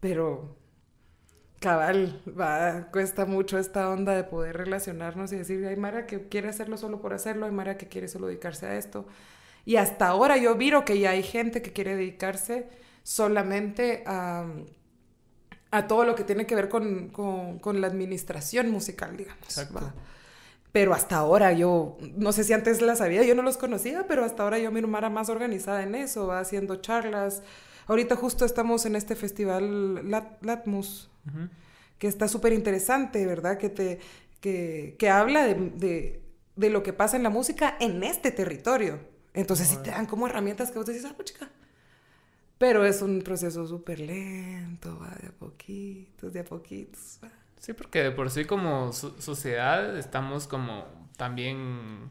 Pero, cabal, va, cuesta mucho esta onda de poder relacionarnos y decir, hay mara que quiere hacerlo solo por hacerlo, hay mara que quiere solo dedicarse a esto. Y hasta ahora yo miro que ya hay gente que quiere dedicarse solamente a, a todo lo que tiene que ver con, con- con la administración musical, digamos. Exacto. ¿va? Pero hasta ahora yo, no sé si antes la sabía, yo no los conocía, pero hasta ahora yo miro Mara más organizada en eso, va haciendo charlas. Ahorita justo estamos en este festival Lat- Latmus, que está súper interesante, ¿verdad? Que, te, que, que habla de, de, de lo que pasa en la música en este territorio. Entonces sí te dan como herramientas que vos decís, ah, pues chica. Pero es un proceso súper lento, va de a poquitos, de a poquitos. va. Sí, porque de por sí como so- sociedad estamos como también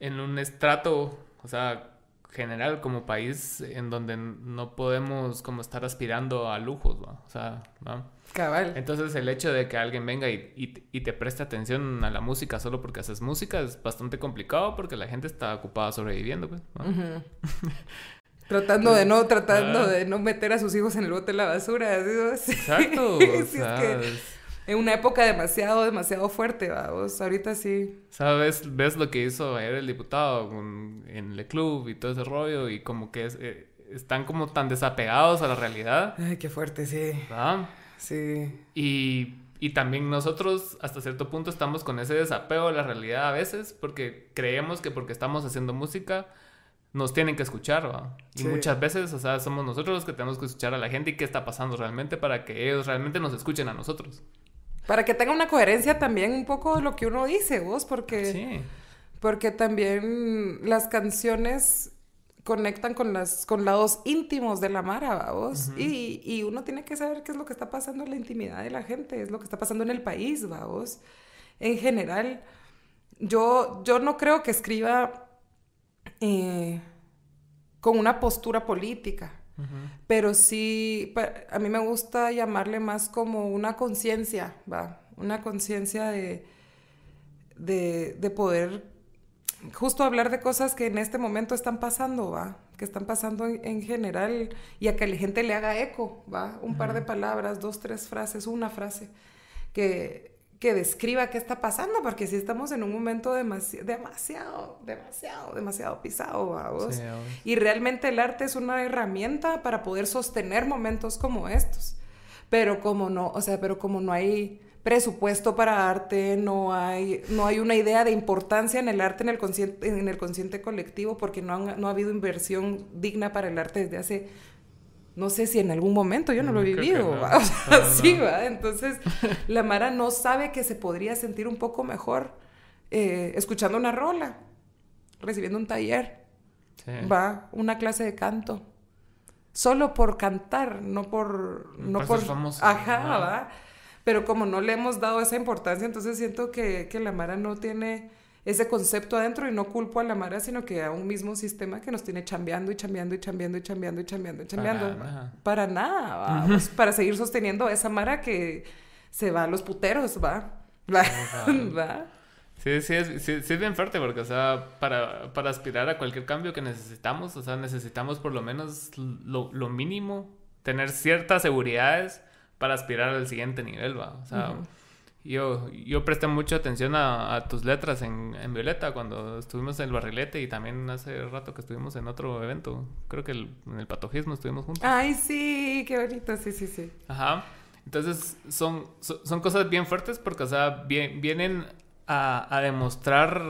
en un estrato, o sea, general como país en donde no podemos como estar aspirando a lujos, ¿va? O sea, ¿va? Cabal. Entonces el hecho de que alguien venga y, y, y, te preste atención a la música solo porque haces música es bastante complicado porque la gente está ocupada sobreviviendo, pues. ¿no? Tratando de no, tratando Ah. de no meter a sus hijos en el bote de la basura. Exacto. Sí, o es que es- en una época demasiado, demasiado fuerte, vamos. Ahorita sí. ¿Sabes? Ves lo que hizo ayer el diputado con- en el club y todo ese rollo y como que es, eh, están como tan desapegados a la realidad, Ay, qué fuerte, sí. ¿verdad? Sí. Y, y también nosotros hasta cierto punto estamos con ese desapego a la realidad a veces porque creemos que porque estamos haciendo música nos tienen que escuchar, ¿va? Y Sí. muchas veces, o sea, somos nosotros los que tenemos que escuchar a la gente y qué está pasando realmente para que ellos realmente nos escuchen a nosotros. Para que tenga una coherencia también un poco lo que uno dice, vos, porque, Sí. porque también las canciones conectan con las con lados íntimos de la Mara, vos. y, y uno tiene que saber qué es lo que está pasando en la intimidad de la gente, es lo que está pasando en el país, vos. En general, yo, yo no creo que escriba eh, con una postura política. Pero sí, a mí me gusta llamarle más como una conciencia, ¿va? Una conciencia de, de, de poder justo hablar de cosas que en este momento están pasando, ¿va? Que están pasando en, en general y a que la gente le haga eco, ¿va? Un par de palabras, dos, tres frases, una frase que, que describa qué está pasando, porque si estamos en un momento demasi- demasiado, demasiado, demasiado pisado, vamos. Y realmente el arte es una herramienta para poder sostener momentos como estos. Pero como no, o sea, pero como no hay presupuesto para arte, no hay, no hay una idea de importancia en el arte en el consciente, en el consciente colectivo, porque no, han- no ha habido inversión digna para el arte desde hace, no sé si en algún momento, yo no lo he Mm, vivido, no. ¿va? o sea, No, no. sí, ¿va? Entonces, la Mara no sabe que se podría sentir un poco mejor eh, escuchando una rola, recibiendo un taller Sí. va una clase de canto solo por cantar no por no Por ajá. va pero como no le hemos dado esa importancia entonces siento que, que la Mara no tiene ese concepto adentro y no culpo a la Mara sino que a un mismo sistema que nos tiene chambeando y chambeando y chambeando y chambeando y chambeando y chambeando Para nada. para nada va, pues, para seguir sosteniendo a esa Mara que se va a los puteros va va, va. Sí, sí es, sí, sí es bien fuerte porque, o sea, para, para aspirar a cualquier cambio que necesitamos, o sea, necesitamos por lo menos lo, lo mínimo, tener ciertas seguridades para aspirar al siguiente nivel, ¿va? O sea. Yo, yo presté mucha atención a, a tus letras en, en Violeta cuando estuvimos en el barrilete y también hace rato que estuvimos en otro evento, creo que el- en el patojismo estuvimos juntos. ay sí qué bonito sí sí sí Ajá. Entonces son, son, son cosas bien fuertes porque, o sea, vie- vienen a, a demostrar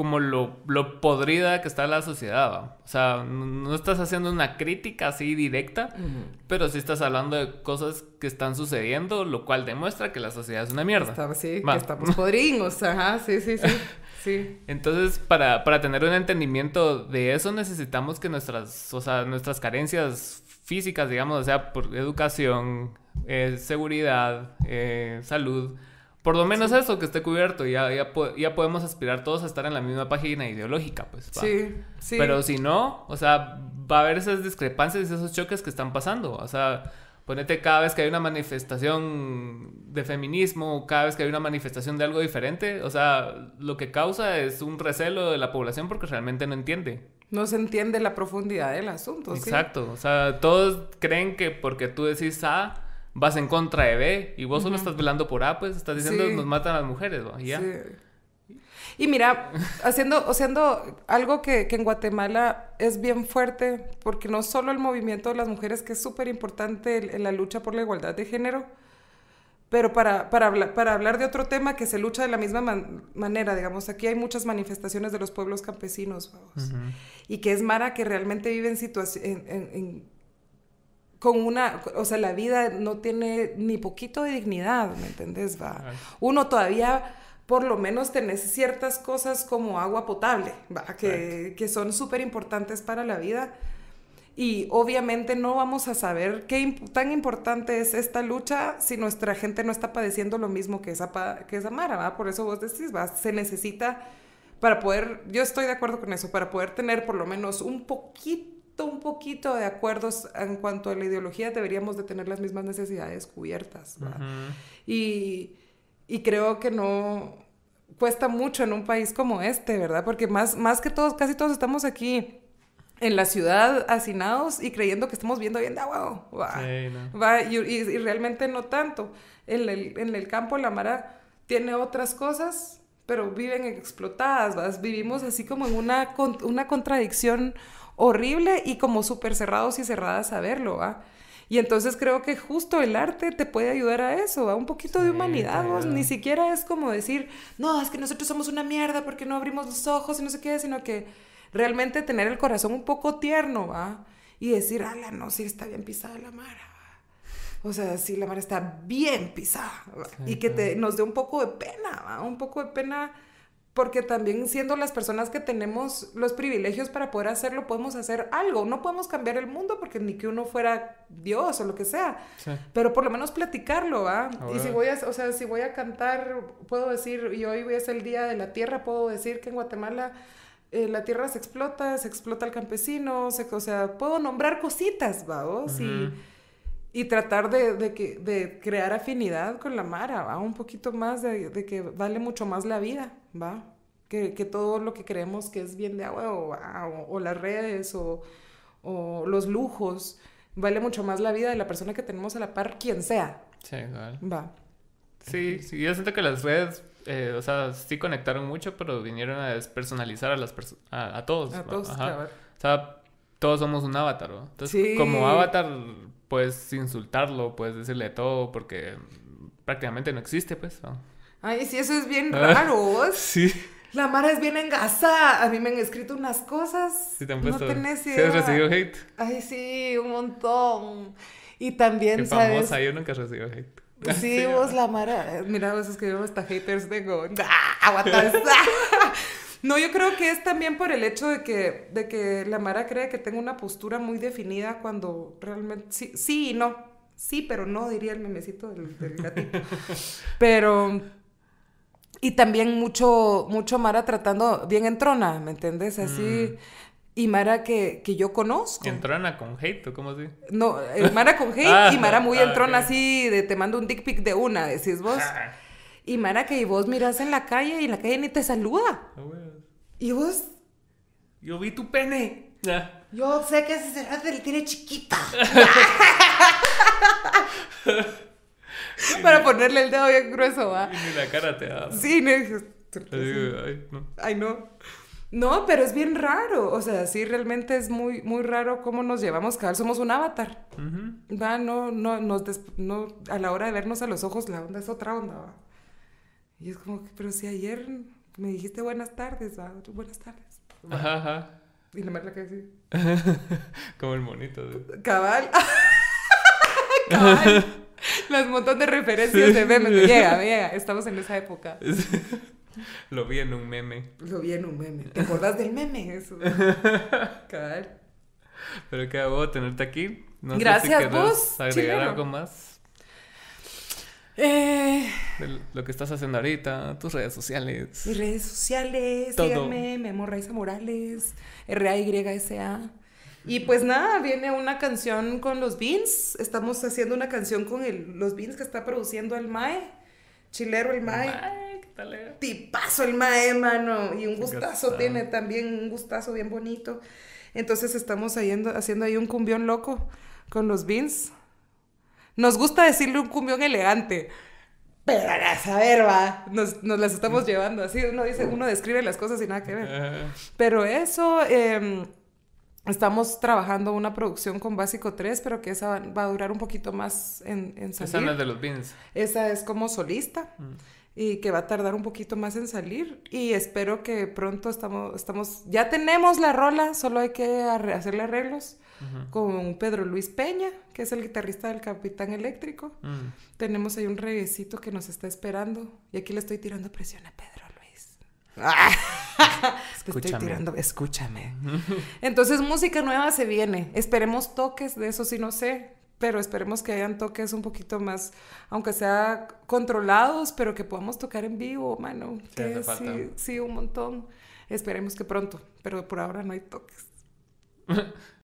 como lo, lo podrida que está la sociedad. ¿va? O sea, no, estás haciendo una crítica así directa, pero sí estás hablando de cosas que están sucediendo, lo cual demuestra que la sociedad es una mierda. Estaba, sí, que estamos podridos, ajá, sí, sí, sí, sí. Entonces, para, para tener un entendimiento de eso, necesitamos que nuestras, o sea, nuestras carencias físicas, digamos, o sea, por educación, eh, seguridad, eh, salud, por lo menos eso que esté cubierto, ya, ya, ya podemos aspirar todos a estar en la misma página ideológica, pues. va. Sí, sí. Pero si no, o sea, va a haber esas discrepancias y esos choques que están pasando. O sea, ponete cada vez que hay una manifestación de feminismo, cada vez que hay una manifestación de algo diferente, o sea, lo que causa es un recelo de la población porque realmente no entiende. No se entiende la profundidad del asunto, sí. Exacto. O sea, todos creen que porque tú decís A, vas en contra de B y vos solo estás velando por A, pues estás diciendo Sí. nos matan a las mujeres, ¿no? Ya. Sí. Y mira, haciendo, haciendo algo que, que en Guatemala es bien fuerte, porque no solo el movimiento de las mujeres, que es súper importante en, en la lucha por la igualdad de género, pero para, para, hablar, para hablar de otro tema que se lucha de la misma man- manera, digamos, aquí hay muchas manifestaciones de los pueblos campesinos, vamos, Ujú. y que es Mara que realmente vive en situación, con una, o sea, la vida no tiene ni poquito de dignidad, ¿me entendés? Va. Ay. Uno todavía, por lo menos, tenés ciertas cosas como agua potable, ¿va? Que, que son súper importantes para la vida. Y obviamente no vamos a saber qué imp- tan importante es esta lucha si nuestra gente no está padeciendo lo mismo que esa, que esa Mara, ¿va? Por eso vos decís, ¿va? Se necesita para poder, yo estoy de acuerdo con eso, para poder tener por lo menos un poquito, un poquito de acuerdos en cuanto a la ideología, deberíamos de tener las mismas necesidades cubiertas. y, y creo que no cuesta mucho en un país como este, ¿verdad? Porque más, más que todos, casi todos estamos aquí en la ciudad hacinados y creyendo que estamos viendo bien de agua. Va, y, y, realmente no tanto. En el, en el campo la Mara tiene otras cosas, pero viven explotadas, ¿vas? Vivimos así como en una, una contradicción horrible y como súper cerrados y cerradas a verlo, ¿va? Y entonces creo que justo el arte te puede ayudar a eso, a un poquito de humanidad. Vos. Ni siquiera es como decir, no, es que nosotros somos una mierda porque no abrimos los ojos y no sé qué, sino que realmente tener el corazón un poco tierno, ¿va? Y decir, ala, no, sí está bien pisada la mara. O sea, sí, la mara está bien pisada. y que te, nos dé un poco de pena, ¿va? Un poco de pena porque también siendo las personas que tenemos los privilegios para poder hacerlo, podemos hacer algo. No podemos cambiar el mundo porque ni que uno fuera Dios o lo que sea, pero por lo menos platicarlo, ¿va? Y si voy a, o sea, si voy a cantar, puedo decir, y hoy voy a ser el Día de la Tierra, puedo decir que en Guatemala eh, la tierra se explota, se explota el campesino, se, o sea, puedo nombrar cositas, vamos, y, y, tratar de, de, que, de, crear afinidad con la Mara, ¿va? Un poquito más de, de que vale mucho más la vida, ¿va? Que, que, todo lo que creemos que es bien de agua o, o, las redes o, o, los lujos, vale mucho más la vida de la persona que tenemos a la par, quien sea. Sí, Va. Sí, sí, yo siento que las redes eh, o sea, sí conectaron mucho, pero vinieron a despersonalizar a las personas, a, todos. A todos, O sea, todos somos un avatar, ¿no? Entonces, como avatar, puedes insultarlo, puedes decirle todo, porque prácticamente no existe, pues. Ay, sí, eso es bien raro. sí. La Mara es bien engasada. A mí me han escrito unas cosas. Sí, te han puesto. No tenés idea. has recibido hate? Ay, sí, un montón. Y también, Qué famosa, yo nunca he recibido hate. Sí, vos la Mara. Mira, vos escribimos hasta haters tengo. No, yo creo que es también por el hecho de que, de que la Mara cree que tengo una postura muy definida cuando realmente sí, sí y no. Sí, pero no, diría el memecito del, gatito. Pero. Y también mucho, mucho Mara tratando bien en trona, ¿me entiendes? Así. Mm. Y Mara que, que yo conozco. ¿Entrona con hate o cómo así? No, eh, Mara con hate ah, y Mara muy ah, entrona así de te mando un dick pic de una, decís vos. y Mara que vos miras en la calle y en la calle ni te saluda. Ah, y vos... Yo vi tu pene. Yo sé que ese cerrado le tiene chiquita. Para ponerle el dedo bien grueso, va. Y ni la cara te da. Sí, no. Ay, no. Ay, no. No, pero es bien raro. O sea, sí, realmente es muy, muy raro cómo nos llevamos. Cada somos un avatar. Va, no, no, nos no, a la hora de vernos a los ojos, la onda es otra onda. ¿va? Y es como, que, pero si ayer me dijiste buenas tardes, ¿va? buenas tardes. Ajá, ajá. Y la la que sí. como el monito. Cabal. Cabal. Las montón de referencias de memes. Me llega, me llega. Estamos en esa época. Lo vi en un meme. Lo vi en un meme. ¿Te acordás del meme? Eso. Pero qué hago tenerte aquí. No Gracias, sé si vos. agregar algo más. Eh... lo que estás haciendo ahorita, tus redes sociales. Mis redes sociales, Todo. síganme, Memo Raiza Morales, R-A-Y-S-A. Y pues nada, viene una canción con los Beans. Estamos haciendo una canción con el, los Beans que está produciendo el Mae. Chilero el Mae. Tipazo el mae, mano. Y un gustazo tiene también, un gustazo bien bonito. Entonces estamos haciendo, haciendo ahí un cumbión loco con los beans. Nos gusta decirle un cumbión elegante. Pero a saber, va. Nos, nos, las estamos llevando así. Uno dice, uno describe las cosas y nada que ver. Pero eso, em, estamos trabajando una producción con Básico 3, pero que esa va a durar un poquito más en, en salir. Esa no es de los beans. Esa es como solista. Mm y que va a tardar un poquito más en salir y espero que pronto estamos, estamos ya tenemos la rola, solo hay que hacerle arreglos con Pedro Luis Peña, que es el guitarrista del Capitán Eléctrico. Mm. Tenemos ahí un reguecito que nos está esperando y aquí le estoy tirando presión a Pedro Estoy tirando, escúchame. Entonces música nueva se viene, esperemos toques de eso si no sé, pero esperemos que hayan toques un poquito más, aunque sea controlados, pero que podamos tocar en vivo, mano. Sí, que hace falta. sí, sí, un montón. Esperemos que pronto, pero por ahora no hay toques.